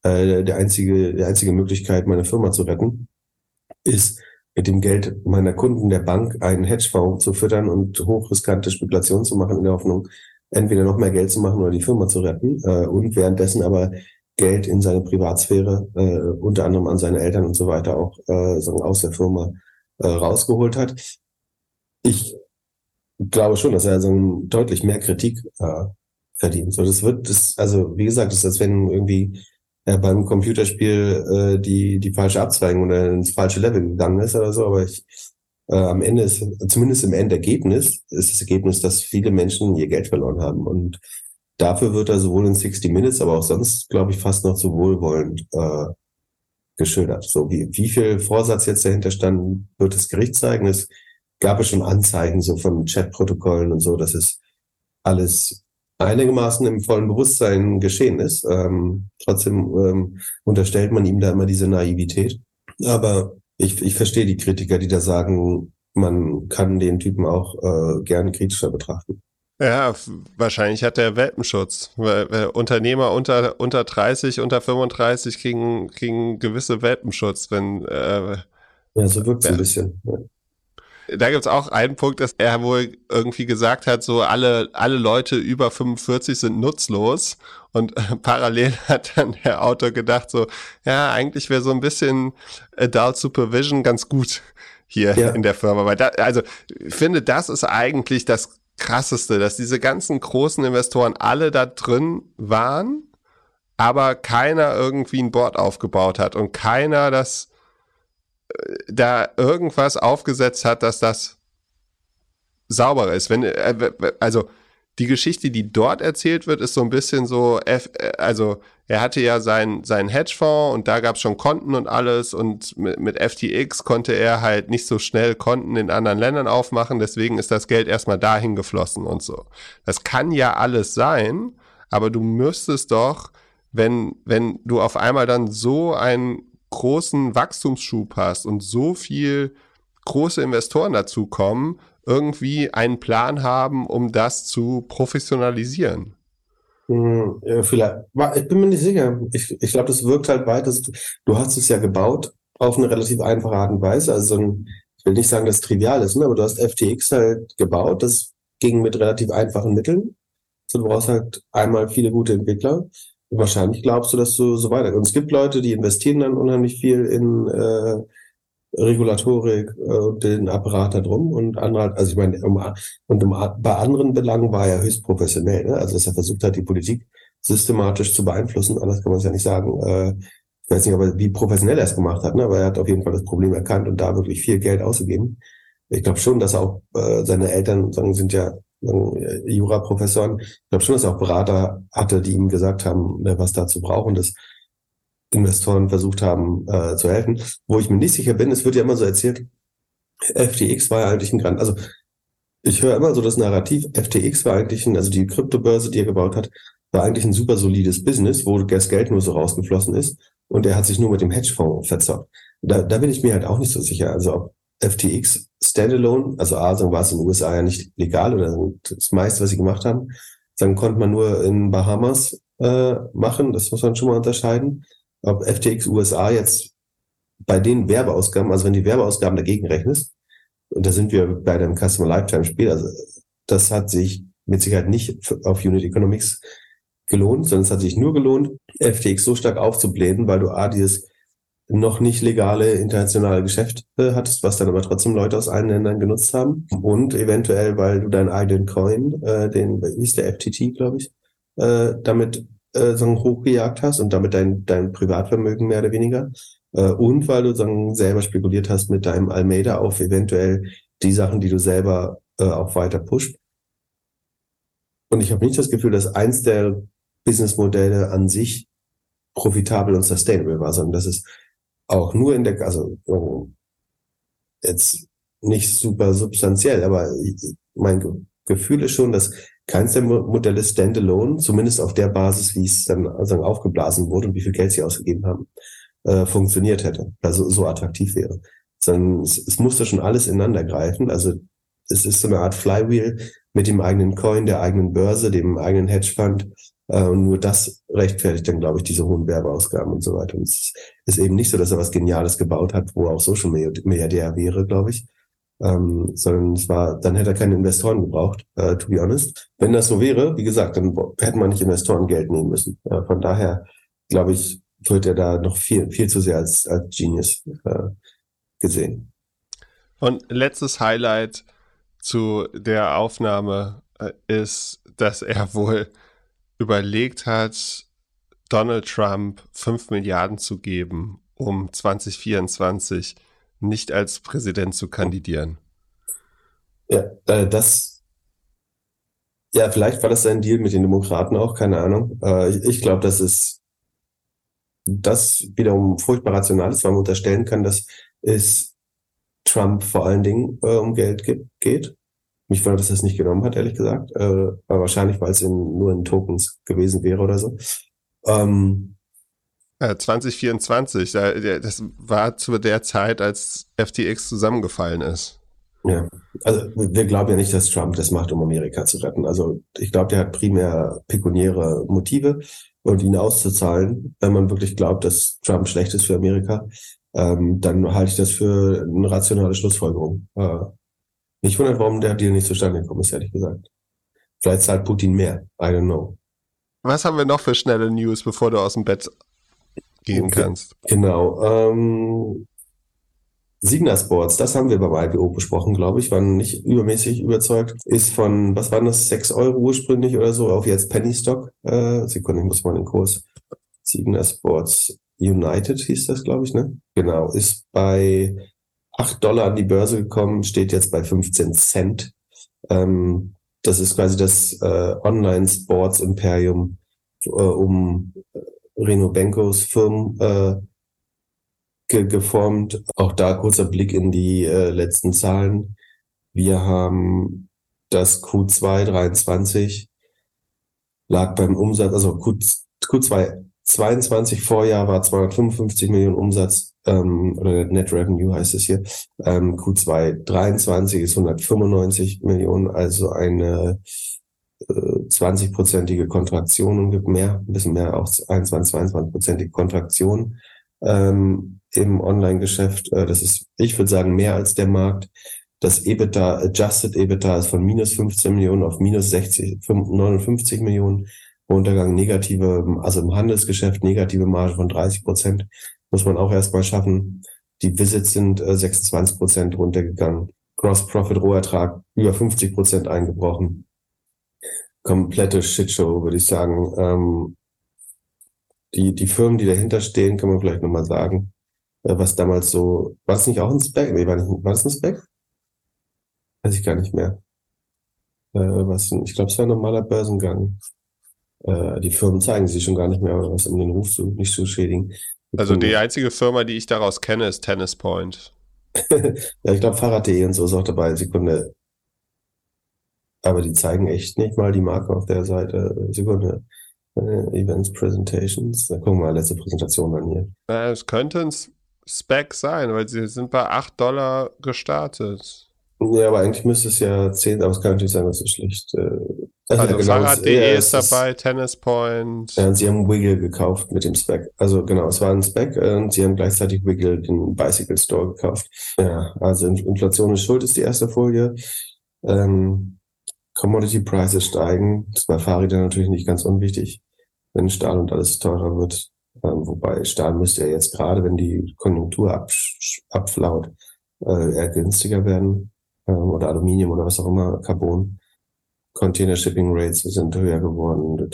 äh, der einzige, die einzige Möglichkeit, meine Firma zu retten, ist mit dem Geld meiner Kunden der Bank einen Hedgefonds zu füttern und hochriskante Spekulationen zu machen in der Hoffnung, entweder noch mehr Geld zu machen oder die Firma zu retten äh, und währenddessen aber Geld in seine Privatsphäre, äh, unter anderem an seine Eltern und so weiter auch äh, sagen, aus der Firma äh, rausgeholt hat. Ich glaube schon, dass er so deutlich mehr Kritik äh, verdient. So, das wird, das, also wie gesagt, das ist, als wenn irgendwie äh, beim Computerspiel äh, die, die falsche Abzweigung oder ins falsche Level gegangen ist oder so, aber ich, äh, am Ende ist, zumindest im Endergebnis, ist das Ergebnis, dass viele Menschen ihr Geld verloren haben. Und dafür wird er sowohl in 60 Minutes, aber auch sonst, glaube ich, fast noch zu wohlwollend äh, geschildert. So wie, wie viel Vorsatz jetzt dahinter stand, wird das Gericht zeigen. Es gab es schon Anzeichen so von Chatprotokollen und so, dass es alles einigermaßen im vollen Bewusstsein geschehen ist. Ähm, trotzdem ähm, unterstellt man ihm da immer diese Naivität. Aber ich, ich verstehe die Kritiker, die da sagen, man kann den Typen auch äh, gerne kritischer betrachten. Ja, wahrscheinlich hat er Welpenschutz. Weil, weil Unternehmer unter, unter 30, unter 35 kriegen, kriegen gewisse Welpenschutz, wenn äh, Ja, so wirkt es ein bisschen. Da gibt's auch einen Punkt, dass er wohl irgendwie gesagt hat, so alle, alle Leute über 45 sind nutzlos. Und äh, parallel hat dann der Autor gedacht, so, ja, eigentlich wäre so ein bisschen Adult Supervision ganz gut. hier ja. in der Firma. Weil da, also ich finde, das ist eigentlich das Krasseste, dass diese ganzen großen Investoren alle da drin waren, aber keiner irgendwie ein Board aufgebaut hat und keiner das da irgendwas aufgesetzt hat, dass das sauberer ist. Wenn, äh, also die Geschichte, die dort erzählt wird, ist so ein bisschen so, F, also er hatte ja sein, sein Hedgefonds und da gab es schon Konten und alles und mit, mit FTX konnte er halt nicht so schnell Konten in anderen Ländern aufmachen, deswegen ist das Geld erstmal dahin geflossen und so. Das kann ja alles sein, aber du müsstest doch, wenn, wenn du auf einmal dann so einen großen Wachstumsschub hast und so viel große Investoren dazu kommen, irgendwie einen Plan haben, um das zu professionalisieren. Hm, vielleicht. Ich bin mir nicht sicher. Ich, ich glaube, das wirkt halt weiter. Du hast es ja gebaut auf eine relativ einfache Art und Weise. Also ein, ich will nicht sagen, dass es trivial ist, ne? aber du hast FTX halt gebaut. Das ging mit relativ einfachen Mitteln. Also du brauchst halt einmal viele gute Entwickler. Und wahrscheinlich glaubst du, dass du so weiter. Und es gibt Leute, die investieren dann unheimlich viel in äh, Regulatorik äh, den Apparat da drum und andere, also ich meine, um, und um, bei anderen Belangen war er höchst professionell, ne? also dass er versucht hat, die Politik systematisch zu beeinflussen, anders kann man es ja nicht sagen. Äh, ich weiß nicht, aber wie professionell er es gemacht hat, ne? aber er hat auf jeden Fall das Problem erkannt und da wirklich viel Geld ausgegeben. Ich glaube schon, dass er auch äh, seine Eltern sagen, sind ja Jura-Professoren. Ich glaube schon, dass er auch Berater hatte, die ihm gesagt haben, ne, was dazu brauchen. Das Investoren versucht haben äh, zu helfen. Wo ich mir nicht sicher bin, es wird ja immer so erzählt, FTX war ja eigentlich ein Grand, also ich höre immer so das Narrativ, FTX war eigentlich ein, also die Kryptobörse, die er gebaut hat, war eigentlich ein super solides Business, wo das Geld nur so rausgeflossen ist und er hat sich nur mit dem Hedgefonds verzockt. Da, da bin ich mir halt auch nicht so sicher. Also ob FTX Standalone, also A, sagen war es in den USA ja nicht legal oder das meiste, was sie gemacht haben, dann konnte man nur in Bahamas äh, machen, das muss man schon mal unterscheiden. Ob FTX USA jetzt bei den Werbeausgaben, also wenn die Werbeausgaben dagegen rechnest, und da sind wir bei einem Customer Lifetime Spiel, also das hat sich mit Sicherheit nicht auf Unit Economics gelohnt, sondern es hat sich nur gelohnt, FTX so stark aufzublähen, weil du A, dieses noch nicht legale internationale Geschäft äh, hattest, was dann aber trotzdem Leute aus allen Ländern genutzt haben. Und eventuell, weil du deinen eigenen Coin, äh, den, wie ist der FTT, glaube ich, äh, damit äh, sagen, hochgejagt hast und damit dein, dein Privatvermögen mehr oder weniger. Äh, und weil du sagen, selber spekuliert hast mit deinem Almeida auf eventuell die Sachen, die du selber äh, auch weiter pusht. Und ich habe nicht das Gefühl, dass eins der Businessmodelle an sich profitabel und sustainable war, sondern dass es auch nur in der, also jetzt nicht super substanziell, aber mein Gefühl ist schon, dass keins der Modelle standalone, zumindest auf der Basis, wie es dann also aufgeblasen wurde und wie viel Geld sie ausgegeben haben, äh, funktioniert hätte, also so attraktiv wäre. Sondern es, es musste schon alles ineinander greifen. Also es ist so eine Art Flywheel mit dem eigenen Coin, der eigenen Börse, dem eigenen Hedgefund. Äh, nur das rechtfertigt dann, glaube ich, diese hohen Werbeausgaben und so weiter. Und es ist eben nicht so, dass er was Geniales gebaut hat, wo auch Social Media wäre, glaube ich, ähm, sondern es war, dann hätte er keine Investoren gebraucht, äh, to be honest. Wenn das so wäre, wie gesagt, dann hätte man nicht Investoren Geld nehmen müssen. Äh, von daher, glaube ich, wird er da noch viel, viel zu sehr als, als Genius äh, gesehen. Und letztes Highlight zu der Aufnahme äh, ist, dass er wohl überlegt hat, Donald Trump fünf Milliarden zu geben, um 2024 nicht als Präsident zu kandidieren. Ja, äh, das, ja, vielleicht war das sein Deal mit den Demokraten auch, keine Ahnung. Äh, ich, ich glaube, dass es das wiederum furchtbar rational ist, weil man unterstellen kann, dass es Trump vor allen Dingen äh, um Geld gibt, geht. Mich wundert, dass er es nicht genommen hat, ehrlich gesagt. Äh, aber wahrscheinlich, weil es in, nur in Tokens gewesen wäre oder so. Ähm, 2024, das war zu der Zeit, als FTX zusammengefallen ist. Ja, also wir glauben ja nicht, dass Trump das macht, um Amerika zu retten. Also ich glaube, der hat primär pekuniäre Motive und ihn auszuzahlen. Wenn man wirklich glaubt, dass Trump schlecht ist für Amerika, ähm, dann halte ich das für eine rationale Schlussfolgerung. Äh, mich wundert, warum der Deal nicht zustande gekommen ist, ehrlich gesagt. Vielleicht zahlt Putin mehr. I don't know. Was haben wir noch für schnelle News, bevor du aus dem Bett gehen kannst. Genau. Ähm, Signa Sports, das haben wir beim IPO besprochen, glaube ich, waren nicht übermäßig überzeugt, ist von, was waren das, 6 Euro ursprünglich oder so, auf jetzt Penny Stock. Äh, Sekunde, ich muss mal den Kurs. Signa Sports United hieß das, glaube ich, ne? Genau, ist bei 8 Dollar an die Börse gekommen, steht jetzt bei 15 Cent. Ähm, das ist quasi das äh, Online-Sports-Imperium äh, um Reno Benkos Firmen äh, ge geformt. Auch da kurzer Blick in die äh, letzten Zahlen. Wir haben das Q2 23 lag beim Umsatz, also Q, Q2 22 Vorjahr war 255 Millionen Umsatz ähm, oder Net Revenue heißt es hier. Ähm, Q2 23 ist 195 Millionen, also eine äh, 20-prozentige Kontraktion und mehr, ein bisschen mehr, auch 21, 22-prozentige Kontraktion ähm, im Online-Geschäft. Äh, das ist, ich würde sagen, mehr als der Markt. Das EBITDA, Adjusted EBITDA ist von minus 15 Millionen auf minus 60, 59 Millionen. Untergang negative, also im Handelsgeschäft negative Marge von 30 Prozent, muss man auch erstmal schaffen. Die Visits sind äh, 26 Prozent runtergegangen. Gross Profit Rohertrag über 50 Prozent eingebrochen. Komplette Shitshow, würde ich sagen. Ähm, die, die Firmen, die dahinter stehen, kann man vielleicht nochmal sagen, äh, was damals so, war es nicht auch ein Spec? Nee, war, nicht, war das ein Spec? Weiß ich gar nicht mehr. Äh, was, ich glaube, es war ein normaler Börsengang. Äh, die Firmen zeigen sich schon gar nicht mehr, was um den Ruf zu, nicht zu schädigen. Also die einzige Firma, die ich daraus kenne, ist Tennis Point. ja, ich glaube Fahrrad.de und so ist auch dabei. Sekunde. Aber die zeigen echt nicht mal die Marke auf der Seite. Sekunde. Äh, Events Presentations. Da gucken wir mal letzte Präsentation an hier. Es könnte ein Spec sein, weil sie sind bei 8 Dollar gestartet. Ja, aber eigentlich müsste es ja 10, aber es kann natürlich sein, dass es schlecht. Äh, also ja, genau, Fahrrad.de ist dabei, ist, Tennis Point. Ja, und sie haben Wiggle gekauft mit dem Spec. Also genau, es war ein Spec äh, und sie haben gleichzeitig Wiggle, den Bicycle Store gekauft. Ja, also Inflation ist schuld, ist die erste Folie. Ähm, Commodity Prices steigen. Das ist bei Fahrrädern natürlich nicht ganz unwichtig, wenn Stahl und alles teurer wird. Ähm, wobei Stahl müsste ja jetzt gerade, wenn die Konjunktur abflaut, äh, eher günstiger werden ähm, oder Aluminium oder was auch immer, Carbon. Container Shipping Rates sind höher geworden.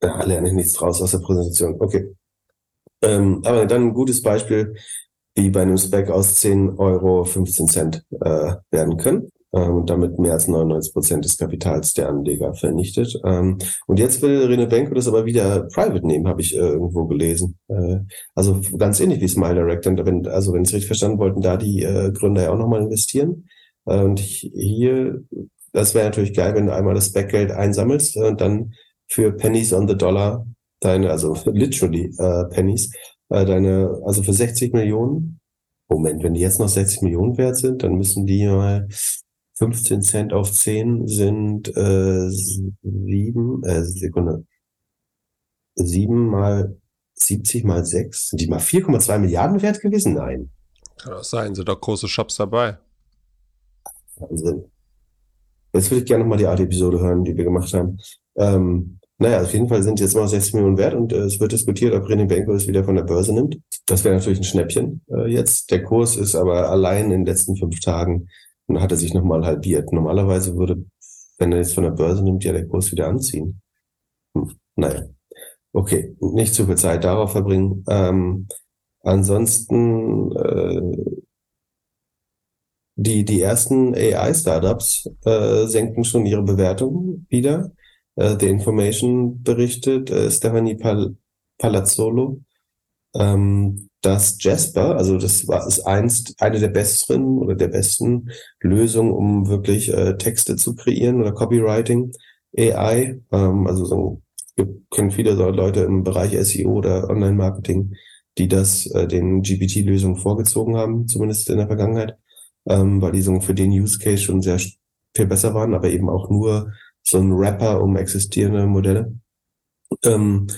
Da lerne ich nichts draus aus der Präsentation. Okay. Ähm, aber dann ein gutes Beispiel, wie bei einem Spec aus 10 Euro 15 Cent äh, werden können und damit mehr als 99 Prozent des Kapitals der Anleger vernichtet. Ähm, und jetzt will Rene Benko das aber wieder private nehmen, habe ich äh, irgendwo gelesen. Äh, also ganz ähnlich wie Smile Direct. Wenn, also wenn ich es richtig verstanden wollten, da die äh, Gründer ja auch nochmal investieren. Und hier, das wäre natürlich geil, wenn du einmal das Backgeld einsammelst und dann für Pennies on the Dollar deine, also literally Pennies, deine, also für 60 Millionen Moment, wenn die jetzt noch 60 Millionen wert sind, dann müssen die mal 15 Cent auf 10 sind äh, 7, äh, Sekunde. 7 mal 70 mal 6. Sind die mal 4,2 Milliarden wert gewesen? Nein. Kann auch sein, sind doch große Shops dabei. Wahnsinn. Jetzt würde ich gerne nochmal die alte Episode hören, die wir gemacht haben. Ähm, naja, auf jeden Fall sind jetzt mal 60 Millionen wert und äh, es wird diskutiert, ob René Benko es wieder von der Börse nimmt. Das wäre natürlich ein Schnäppchen äh, jetzt. Der Kurs ist aber allein in den letzten fünf Tagen und hat er sich nochmal halbiert. Normalerweise würde, wenn er jetzt von der Börse nimmt, ja der Kurs wieder anziehen. Hm, naja. Okay, nicht zu viel Zeit darauf verbringen. Ähm, ansonsten äh, die, die ersten AI-Startups äh, senken schon ihre Bewertung wieder. Äh, The Information berichtet, äh, Stephanie Pal Palazzolo, ähm, dass Jasper, also das war ist einst eine der besseren oder der besten Lösungen, um wirklich äh, Texte zu kreieren oder Copywriting AI. Ähm, also so wir kennen viele Leute im Bereich SEO oder Online-Marketing, die das äh, den GPT-Lösungen vorgezogen haben, zumindest in der Vergangenheit, ähm, weil die so für den Use Case schon sehr viel besser waren, aber eben auch nur so ein Rapper um existierende Modelle. Ähm,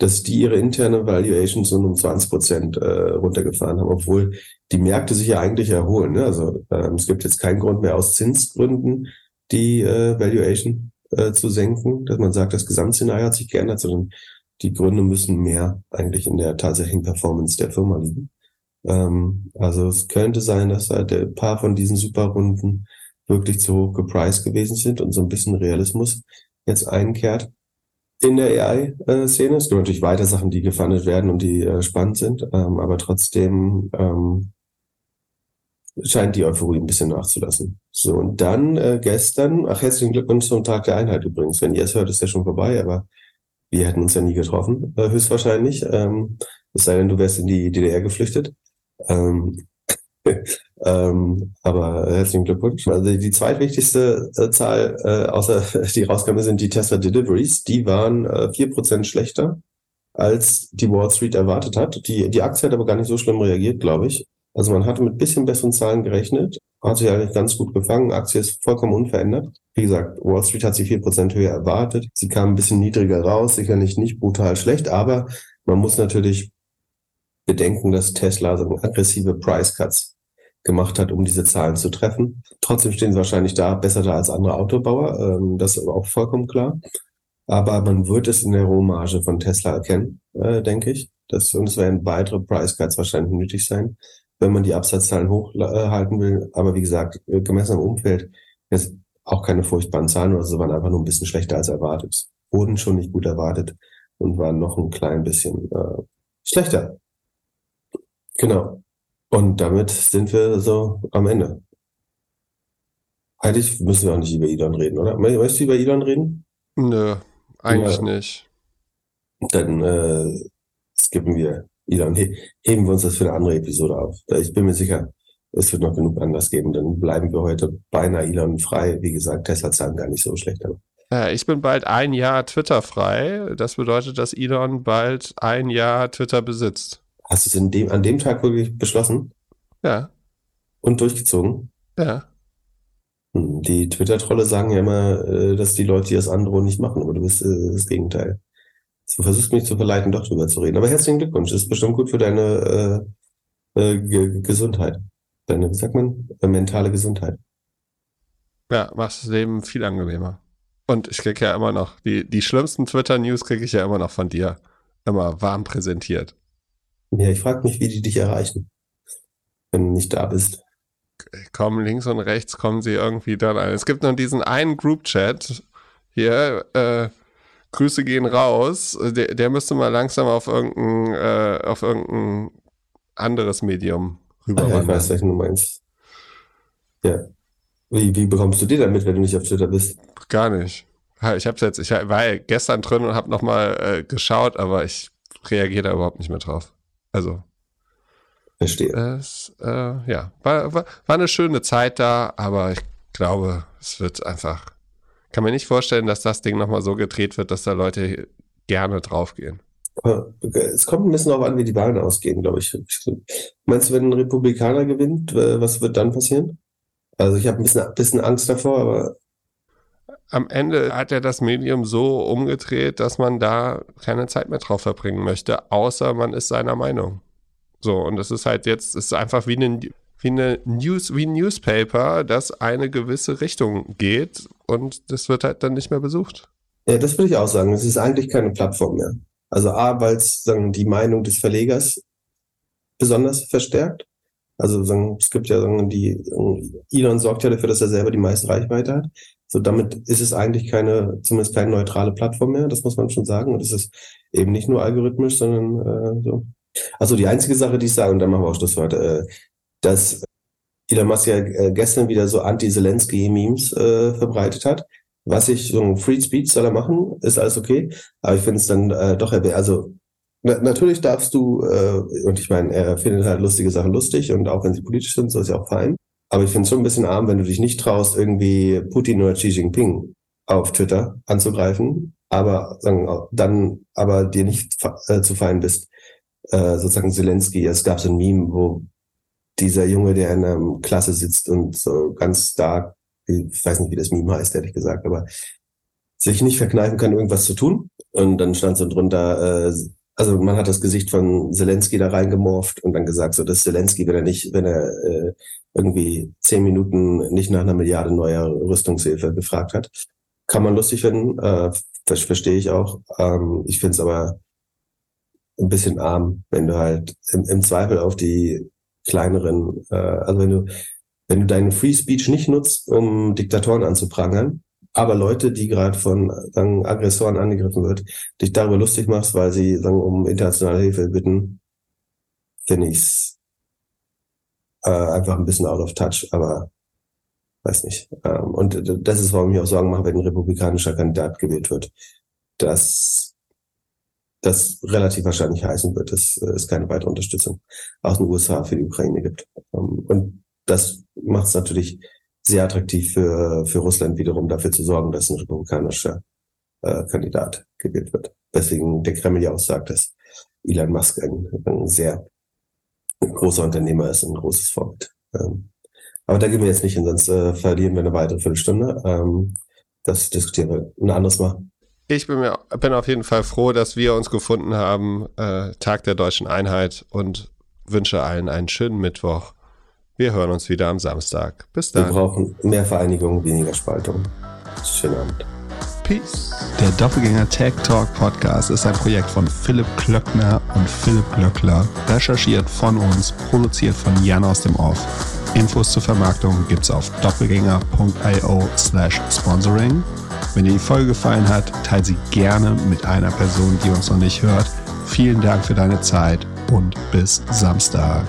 dass die ihre interne Valuation so um 20 Prozent äh, runtergefahren haben, obwohl die Märkte sich ja eigentlich erholen. Ne? Also ähm, es gibt jetzt keinen Grund mehr aus Zinsgründen, die äh, Valuation äh, zu senken, dass man sagt, das Gesamtszenario hat sich geändert, sondern die Gründe müssen mehr eigentlich in der tatsächlichen Performance der Firma liegen. Ähm, also es könnte sein, dass halt ein paar von diesen Superrunden wirklich zu hoch gepriced gewesen sind und so ein bisschen Realismus jetzt einkehrt in der AI-Szene. Es gibt natürlich weiter Sachen, die gefundet werden und die äh, spannend sind, ähm, aber trotzdem ähm, scheint die Euphorie ein bisschen nachzulassen. So, und dann äh, gestern, ach, herzlichen Glückwunsch zum Tag der Einheit übrigens. Wenn ihr es hört, ist ja schon vorbei, aber wir hätten uns ja nie getroffen, äh, höchstwahrscheinlich. Ähm, es sei denn, du wärst in die DDR geflüchtet. ähm, aber herzlichen Glückwunsch. Also die zweitwichtigste äh, Zahl, äh, außer die rauskam, sind die Tesla Deliveries. Die waren äh, Prozent schlechter, als die Wall Street erwartet hat. Die, die Aktie hat aber gar nicht so schlimm reagiert, glaube ich. Also man hatte mit bisschen besseren Zahlen gerechnet, hat sich eigentlich ganz gut gefangen. Aktie ist vollkommen unverändert. Wie gesagt, Wall Street hat sie vier Prozent höher erwartet. Sie kam ein bisschen niedriger raus, sicherlich nicht brutal schlecht, aber man muss natürlich bedenken, dass Tesla so aggressive Price Cuts gemacht hat, um diese Zahlen zu treffen. Trotzdem stehen sie wahrscheinlich da besser da als andere Autobauer. Ähm, das ist auch vollkommen klar. Aber man wird es in der Rohmarge von Tesla erkennen, äh, denke ich. Das, und es werden weitere Price Cuts wahrscheinlich nötig sein, wenn man die Absatzzahlen hochhalten will. Aber wie gesagt, äh, gemessen am Umfeld ist auch keine furchtbaren Zahlen oder so, waren einfach nur ein bisschen schlechter als erwartet. Wurden schon nicht gut erwartet und waren noch ein klein bisschen äh, schlechter. Genau. Und damit sind wir so am Ende. Eigentlich müssen wir auch nicht über Elon reden, oder? Möchtest du über Elon reden? Nö, eigentlich ja. nicht. Dann äh, skippen wir Elon. He heben wir uns das für eine andere Episode auf. Ich bin mir sicher, es wird noch genug anders geben. Dann bleiben wir heute beinahe Elon frei. Wie gesagt, Tesla zahlen gar nicht so schlecht. Aber. Ja, ich bin bald ein Jahr Twitter frei. Das bedeutet, dass Elon bald ein Jahr Twitter besitzt. Hast du es in dem, an dem Tag wirklich beschlossen? Ja. Und durchgezogen? Ja. Hm, die Twitter-Trolle sagen ja immer, äh, dass die Leute das andere nicht machen, aber du bist äh, das Gegenteil. Du versuchst mich zu verleiten, doch drüber zu reden. Aber herzlichen Glückwunsch. Das ist bestimmt gut für deine äh, äh, Gesundheit. Deine, wie sagt man, mentale Gesundheit. Ja, macht das Leben viel angenehmer. Und ich kriege ja immer noch, die, die schlimmsten Twitter-News kriege ich ja immer noch von dir. Immer warm präsentiert. Ja, ich frage mich, wie die dich erreichen, wenn du nicht da bist. Kommen links und rechts, kommen sie irgendwie dann ein. Es gibt nur diesen einen Group-Chat hier, äh, Grüße gehen raus. Der, der müsste mal langsam auf irgendein, äh, auf irgendein anderes Medium rüber. Ja, ich weiß, welchen du meinst. Ja. Wie, wie bekommst du die damit, wenn du nicht auf Twitter bist? Gar nicht. Ich hab's jetzt, ich war ja gestern drin und habe nochmal äh, geschaut, aber ich reagiere da überhaupt nicht mehr drauf. Also. Verstehe. Es, äh, ja, war, war, war eine schöne Zeit da, aber ich glaube, es wird einfach. Kann mir nicht vorstellen, dass das Ding nochmal so gedreht wird, dass da Leute gerne draufgehen. Es kommt ein bisschen darauf an, wie die Wahlen ausgehen, glaube ich. Meinst du, wenn ein Republikaner gewinnt, was wird dann passieren? Also ich habe ein bisschen, bisschen Angst davor, aber am Ende hat er das Medium so umgedreht, dass man da keine Zeit mehr drauf verbringen möchte, außer man ist seiner Meinung. So, und das ist halt jetzt, ist einfach wie eine, wie eine News, wie ein Newspaper, das eine gewisse Richtung geht und das wird halt dann nicht mehr besucht. Ja, das würde ich auch sagen. Es ist eigentlich keine Plattform mehr. Also A, weil es sagen, die Meinung des Verlegers besonders verstärkt. Also es gibt ja die Elon sorgt ja dafür, dass er selber die meiste Reichweite hat. So, damit ist es eigentlich keine, zumindest keine neutrale Plattform mehr, das muss man schon sagen. Und es ist eben nicht nur algorithmisch, sondern äh, so. Also die einzige Sache, die ich sage, und dann machen wir auch Schluss heute, äh, dass Elon Musk ja äh, gestern wieder so Anti-Zelensky-Memes äh, verbreitet hat. Was ich, so ein Free Speech soll er machen, ist alles okay. Aber ich finde es dann äh, doch, also na, natürlich darfst du, äh, und ich meine, er findet halt lustige Sachen lustig und auch wenn sie politisch sind, so ist ja auch fein. Aber ich finde es schon ein bisschen arm, wenn du dich nicht traust, irgendwie Putin oder Xi Jinping auf Twitter anzugreifen, aber sagen, dann aber dir nicht äh, zu fein bist. Äh, sozusagen Zelensky, es gab so ein Meme, wo dieser Junge, der in einer Klasse sitzt und so ganz stark, ich weiß nicht, wie das Meme heißt, ehrlich gesagt, aber sich nicht verkneifen kann, irgendwas zu tun. Und dann stand so drunter, äh, also man hat das Gesicht von Zelensky da reingemorft und dann gesagt, so dass Zelensky, wenn er nicht, wenn er äh, irgendwie zehn Minuten nicht nach einer Milliarde neuer Rüstungshilfe gefragt hat. Kann man lustig finden, äh, das verstehe ich auch. Ähm, ich finde es aber ein bisschen arm, wenn du halt im, im Zweifel auf die kleineren, äh, also wenn du, wenn du deinen Free Speech nicht nutzt, um Diktatoren anzuprangern, aber Leute, die gerade von sagen, Aggressoren angegriffen wird, dich darüber lustig machst, weil sie sagen, um internationale Hilfe bitten, finde ich's äh, einfach ein bisschen out of touch, aber weiß nicht. Ähm, und das ist, warum ich auch Sorgen mache, wenn ein republikanischer Kandidat gewählt wird, dass das relativ wahrscheinlich heißen wird, dass es keine weitere Unterstützung aus den USA für die Ukraine gibt. Ähm, und das macht es natürlich sehr attraktiv für, für Russland wiederum dafür zu sorgen, dass ein republikanischer äh, Kandidat gewählt wird. Deswegen der Kreml ja auch sagt, dass Elon Musk ein, ein sehr großer Unternehmer ist, ein großes Vorbild. Ähm, aber da gehen wir jetzt nicht hin, sonst äh, verlieren wir eine weitere Viertelstunde. Ähm, das diskutieren wir ein anderes Mal. Ich bin, mir, bin auf jeden Fall froh, dass wir uns gefunden haben, äh, Tag der deutschen Einheit und wünsche allen einen schönen Mittwoch. Wir hören uns wieder am Samstag. Bis dann. Wir brauchen mehr Vereinigung, weniger Spaltung. Schönen Abend. Peace. Der Doppelgänger Tech Talk Podcast ist ein Projekt von Philipp Klöckner und Philipp Glöckler. Recherchiert von uns, produziert von Jan aus dem Off. Infos zur Vermarktung gibt's auf doppelgänger.io slash sponsoring. Wenn dir die Folge gefallen hat, teile sie gerne mit einer Person, die uns noch nicht hört. Vielen Dank für deine Zeit und bis Samstag.